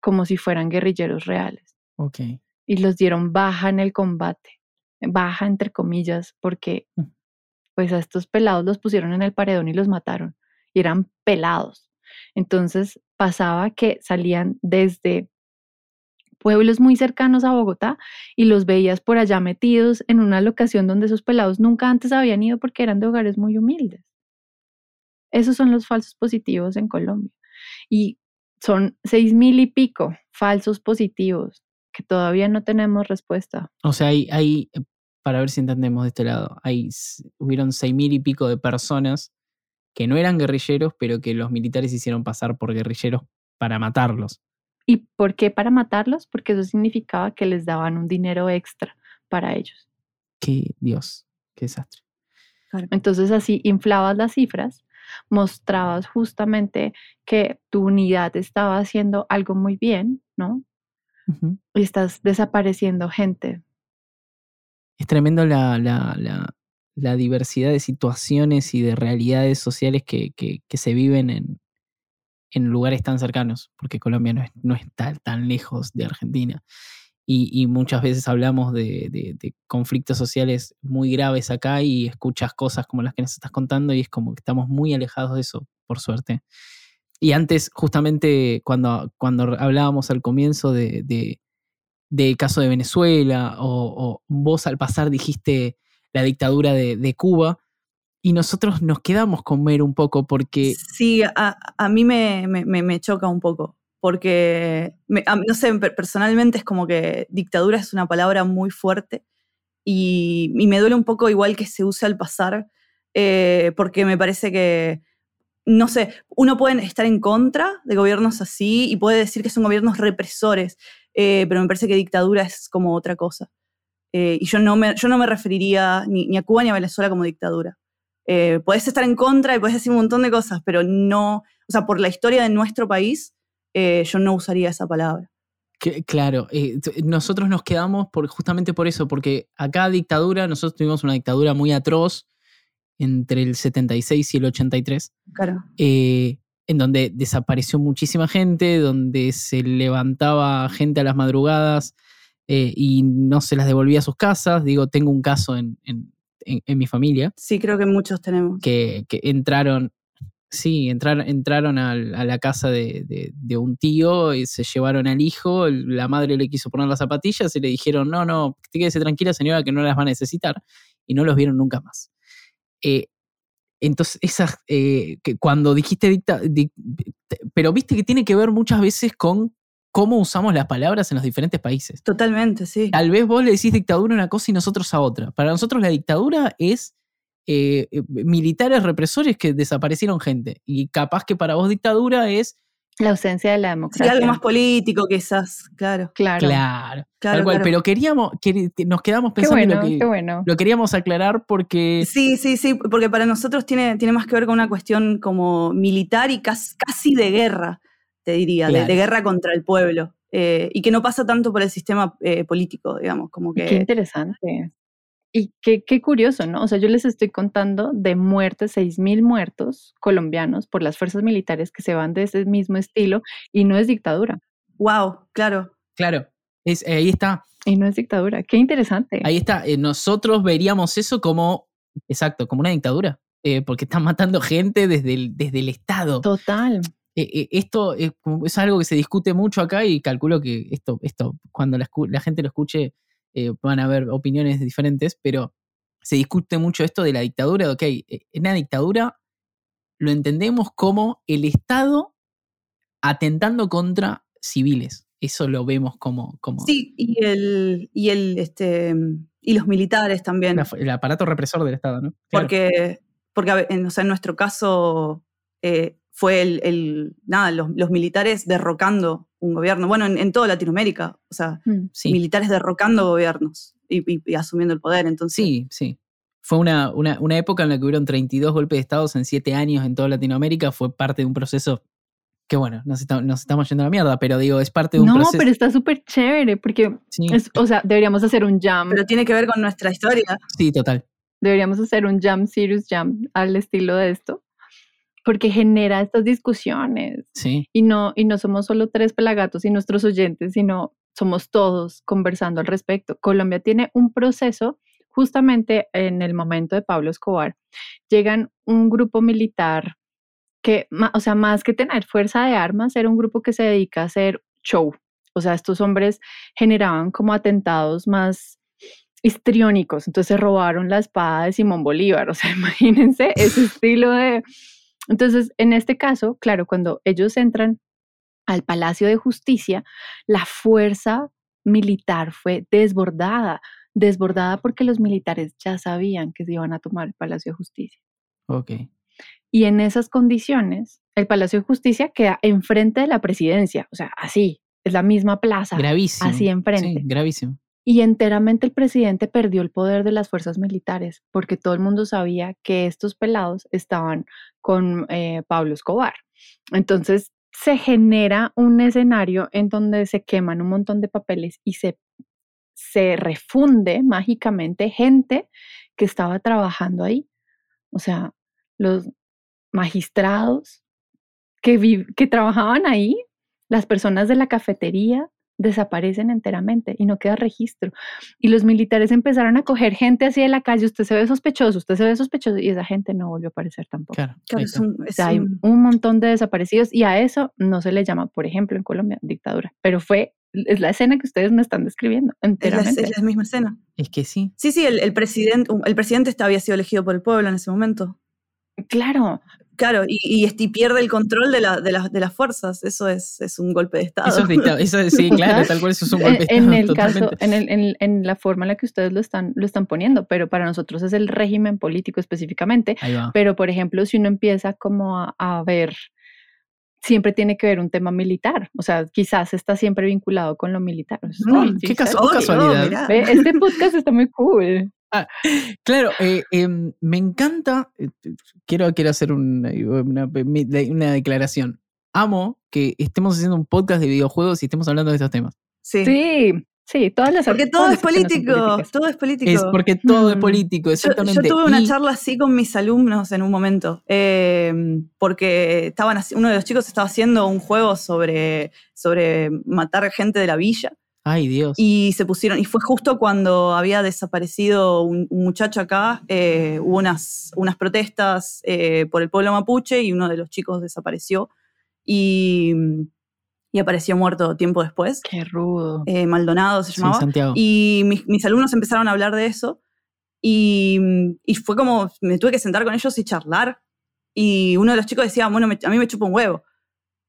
como si fueran guerrilleros reales. Okay. Y los dieron baja en el combate, baja entre comillas, porque mm. pues a estos pelados los pusieron en el paredón y los mataron. Y eran pelados. Entonces pasaba que salían desde pueblos muy cercanos a Bogotá y los veías por allá metidos en una locación donde esos pelados nunca antes habían ido porque eran de hogares muy humildes. Esos son los falsos positivos en Colombia. Y son seis mil y pico falsos positivos que todavía no tenemos respuesta. O sea, hay, hay para ver si entendemos de este lado, hay, hubieron seis mil y pico de personas que no eran guerrilleros, pero que los militares hicieron pasar por guerrilleros para matarlos. ¿Y por qué para matarlos? Porque eso significaba que les daban un dinero extra para ellos. Qué Dios, qué desastre. Entonces así inflabas las cifras, mostrabas justamente que tu unidad estaba haciendo algo muy bien, ¿no? Y estás desapareciendo gente. Es tremendo la, la, la, diversidad de situaciones y de realidades sociales que, que, que se viven en, en lugares tan cercanos, porque Colombia no, está tan lejos de Argentina. Y, muchas veces hablamos de, conflictos sociales muy graves acá y escuchas cosas como las que nos estás contando y es como que estamos muy alejados de eso, por suerte. Y antes, justamente cuando, cuando hablábamos al comienzo de, del caso de Venezuela, o, vos al pasar dijiste la dictadura de, Cuba, y nosotros nos quedamos con ver un poco porque... Sí, a, mí me, me, choca un poco, porque, no sé, personalmente es como que dictadura es una palabra muy fuerte y, me duele un poco igual que se use al pasar, eh, porque me parece que no sé, uno puede estar en contra de gobiernos así y puede decir que son gobiernos represores, eh, pero me parece que dictadura es como otra cosa. Eh, y yo no, me, yo no me referiría ni, a Cuba ni a Venezuela como dictadura. Eh, puedes estar en contra y puedes decir un montón de cosas, pero no, o sea, por la historia de nuestro país, yo no usaría esa palabra. claro, nosotros nos quedamos por, justamente por eso, porque acá dictadura, nosotros tuvimos una dictadura muy atroz entre el 76 y el 83. Claro en donde desapareció muchísima gente, donde se levantaba gente a las madrugadas eh, y no se las devolvía a sus casas. Digo, tengo un caso en, mi familia. Sí, creo que muchos tenemos. Que, entraron, sí, entraron, entraron a, la casa de, un tío y se llevaron al hijo, la madre le quiso poner las zapatillas y le dijeron, no, no, quédese tranquila señora que no las va a necesitar y no los vieron nunca más. Eh, entonces, esas, eh, que cuando dijiste dicta, pero viste que tiene que ver muchas veces con cómo usamos las palabras en los diferentes países. Totalmente, sí. Tal vez vos le decís dictadura a una cosa y nosotros a otra. Para nosotros la dictadura es eh, eh, militares represores que desaparecieron gente. Y capaz que para vos dictadura es la ausencia de la democracia. Sí, algo más político quizás, claro. Claro. Claro. claro, cual, Pero queríamos, nos quedamos pensando lo que bueno. lo queríamos aclarar porque. Sí, sí, sí, porque para nosotros tiene, tiene más que ver con una cuestión como militar y casi, de guerra, te diría, de, guerra contra el pueblo. Eh, y que no pasa tanto por el sistema eh, político, digamos, como que. Qué interesante. Y qué, qué, curioso, ¿no? O sea, yo les estoy contando de muertes, 6.000 muertos colombianos por las fuerzas militares que se van de ese mismo estilo y no es dictadura. Wow, claro. Claro, es, eh, ahí está. Y no es dictadura, qué interesante. Ahí está, eh, nosotros veríamos eso como, exacto, como una dictadura, eh, porque están matando gente desde el, desde el Estado. Total. Esto es, es, algo que se discute mucho acá y calculo que esto, esto cuando la, la gente lo escuche eh, van a haber opiniones diferentes, pero se discute mucho esto de la dictadura, ok, en eh, la dictadura lo entendemos como el Estado atentando contra civiles. Eso lo vemos como. como sí, y el, y el este y los militares también. el aparato represor del Estado, ¿no? Porque, porque en, en nuestro caso eh, fue el, nada, los, militares derrocando un gobierno, bueno, en, toda Latinoamérica, o sea, mm, militares derrocando gobiernos y, asumiendo el poder, entonces. Sí, sí. Fue una, una, época en la que hubieron 32 golpes de Estado en 7 años en toda Latinoamérica, fue parte de un proceso que bueno, nos, estamos yendo a la mierda, pero digo, es parte de un proceso. No, pero está súper chévere, porque, o sea, deberíamos hacer un jam. Pero tiene que ver con nuestra historia. Sí, total. Deberíamos hacer un jam, serious jam, al estilo de esto porque genera estas discusiones. Sí. Y no, y no somos solo tres pelagatos y nuestros oyentes, sino somos todos conversando al respecto. Colombia tiene un proceso justamente en el momento de Pablo Escobar. Llegan un grupo militar que, o sea, más que tener fuerza de armas, era un grupo que se dedica a hacer show. O sea, estos hombres generaban como atentados más histriónicos. Entonces robaron la espada de Simón Bolívar. O sea, imagínense ese estilo de entonces, en este caso, claro, cuando ellos entran al Palacio de Justicia, la fuerza militar fue desbordada, desbordada porque los militares ya sabían que se iban a tomar el Palacio de Justicia. Ok. Y en esas condiciones, el Palacio de Justicia queda enfrente de la presidencia, o sea, así, es la misma plaza. Gravísimo. Así enfrente. Sí, gravísimo. Y enteramente el presidente perdió el poder de las fuerzas militares, porque todo el mundo sabía que estos pelados estaban con eh, Pablo Escobar. Entonces se genera un escenario en donde se queman un montón de papeles y se, se refunde mágicamente gente que estaba trabajando ahí. O sea, los magistrados que, que trabajaban ahí, las personas de la cafetería, desaparecen enteramente y no queda registro. Y los militares empezaron a coger gente así de la calle, usted se ve sospechoso, usted se ve sospechoso, y esa gente no volvió a aparecer tampoco. Claro, hay un montón de desaparecidos y a eso no se le llama, por ejemplo, en Colombia, dictadura, pero fue, es la escena que ustedes me están describiendo enteramente. Es la, misma escena. Es que sí. Sí, sí, el, presidente, el presidente había sido elegido por el pueblo en ese momento. Claro, Claro, y, y, pierde el control de, la, de, de, las fuerzas. Eso es, es, un golpe de Estado. Eso es dictado. Eso sí, claro, tal cual eso es un golpe de Estado. En el caso, en, el, en, en, la forma en la que ustedes lo están, lo están poniendo, pero para nosotros es el régimen político específicamente. Pero, por ejemplo, si uno empieza como a, a ver siempre tiene que ver un tema militar. O sea, quizás está siempre vinculado con lo militar. Mm, qué, caso, oh, casualidad. este podcast está muy cool. Ah, claro, eh, eh, me encanta. Eh, quiero, quiero hacer una, una, una, declaración. Amo que estemos haciendo un podcast de videojuegos y estemos hablando de estos temas. Sí. Sí, Sí, todas las Porque todo es político, todo es político. Es porque todo es mm. político, exactamente. Yo, tuve una charla así con mis alumnos en un momento, em, porque estaban, uno de los chicos estaba haciendo un juego sobre, sobre matar gente de la villa. Ay, Dios. Y se pusieron, y fue justo cuando había desaparecido un, muchacho acá, eh, hubo unas, unas protestas eh, por el pueblo mapuche y uno de los chicos desapareció. Y y apareció muerto tiempo después. Qué rudo. Eh, Maldonado se llamaba. Y mis, alumnos empezaron a hablar de eso y, fue como, me tuve que sentar con ellos y charlar. Y uno de los chicos decía, bueno, a mí me chupa un huevo.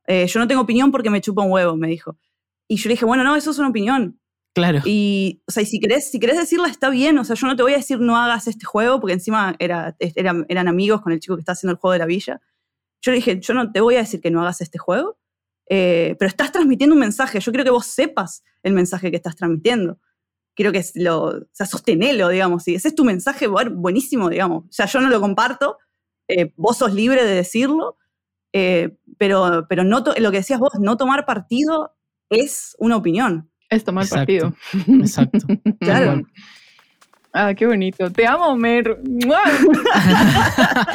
Eh, yo no tengo opinión porque me chupa un huevo, me dijo. Y yo le dije, bueno, no, eso es una opinión. Claro. Y, o sea, y si querés, si querés decirla, está bien. O sea, yo no te voy a decir no hagas este juego, porque encima era, eran, eran amigos con el chico que está haciendo el juego de la villa. Yo le dije, yo no te voy a decir que no hagas este juego, eh, pero estás transmitiendo un mensaje. Yo quiero que vos sepas el mensaje que estás transmitiendo. Quiero que lo, o sea, sostenelo, digamos. Si ese es tu mensaje, buenísimo, digamos. O sea, yo no lo comparto, eh, vos sos libre de decirlo, eh, pero, pero no lo que decías vos, no tomar partido es una opinión. Es tomar partido. Exacto. claro. Ah, qué bonito. Te amo, Mer.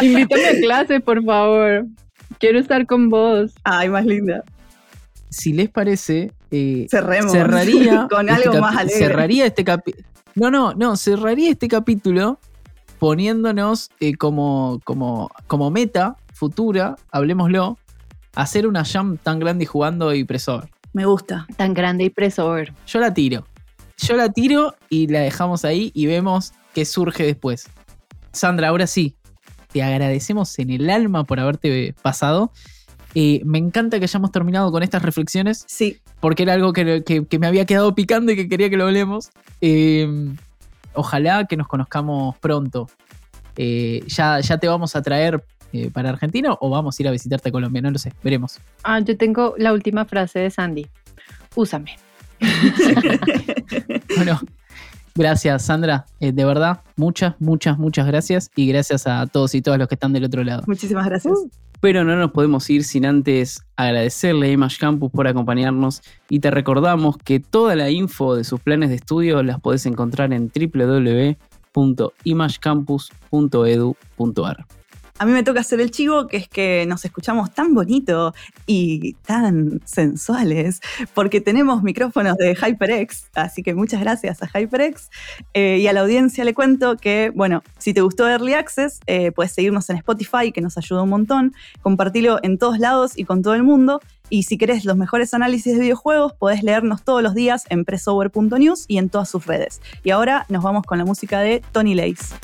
Invítame a clase, por favor. Quiero estar con vos. Ay, más linda si les parece, eh, Cerremos. cerraría con este algo más alegre. Cerraría este capítulo. No, no, no, cerraría este capítulo poniéndonos eh, como, como, como meta futura, hablemoslo, hacer una jam tan grande y jugando y presor. Me gusta. Tan grande y presor. Yo la tiro. Yo la tiro y la dejamos ahí y vemos qué surge después. Sandra, ahora sí, te agradecemos en el alma por haberte pasado. Eh, me encanta que hayamos terminado con estas reflexiones. Sí. Porque era algo que, me había quedado picando y que quería que lo hablemos. Eh, ojalá que nos conozcamos pronto. Eh, ya, ya te vamos a traer para Argentina o vamos a ir a visitarte a Colombia, no lo sé, veremos. Ah, yo tengo la última frase de Sandy. Úsame. bueno, gracias Sandra, de verdad, muchas, muchas, muchas gracias y gracias a todos y todas los que están del otro lado. Muchísimas gracias. Uh. Pero no nos podemos ir sin antes agradecerle a Image Campus por acompañarnos y te recordamos que toda la info de sus planes de estudio las podés encontrar en www.imagecampus.edu.ar. A mí me toca hacer el chivo, que es que nos escuchamos tan bonito y tan sensuales, porque tenemos micrófonos de HyperX, así que muchas gracias a HyperX. Eh, y a la audiencia le cuento que, bueno, si te gustó Early Access, eh, puedes seguirnos en Spotify, que nos ayuda un montón, compartirlo en todos lados y con todo el mundo. Y si querés los mejores análisis de videojuegos, podés leernos todos los días en pressover.news y en todas sus redes. Y ahora nos vamos con la música de Tony Lace.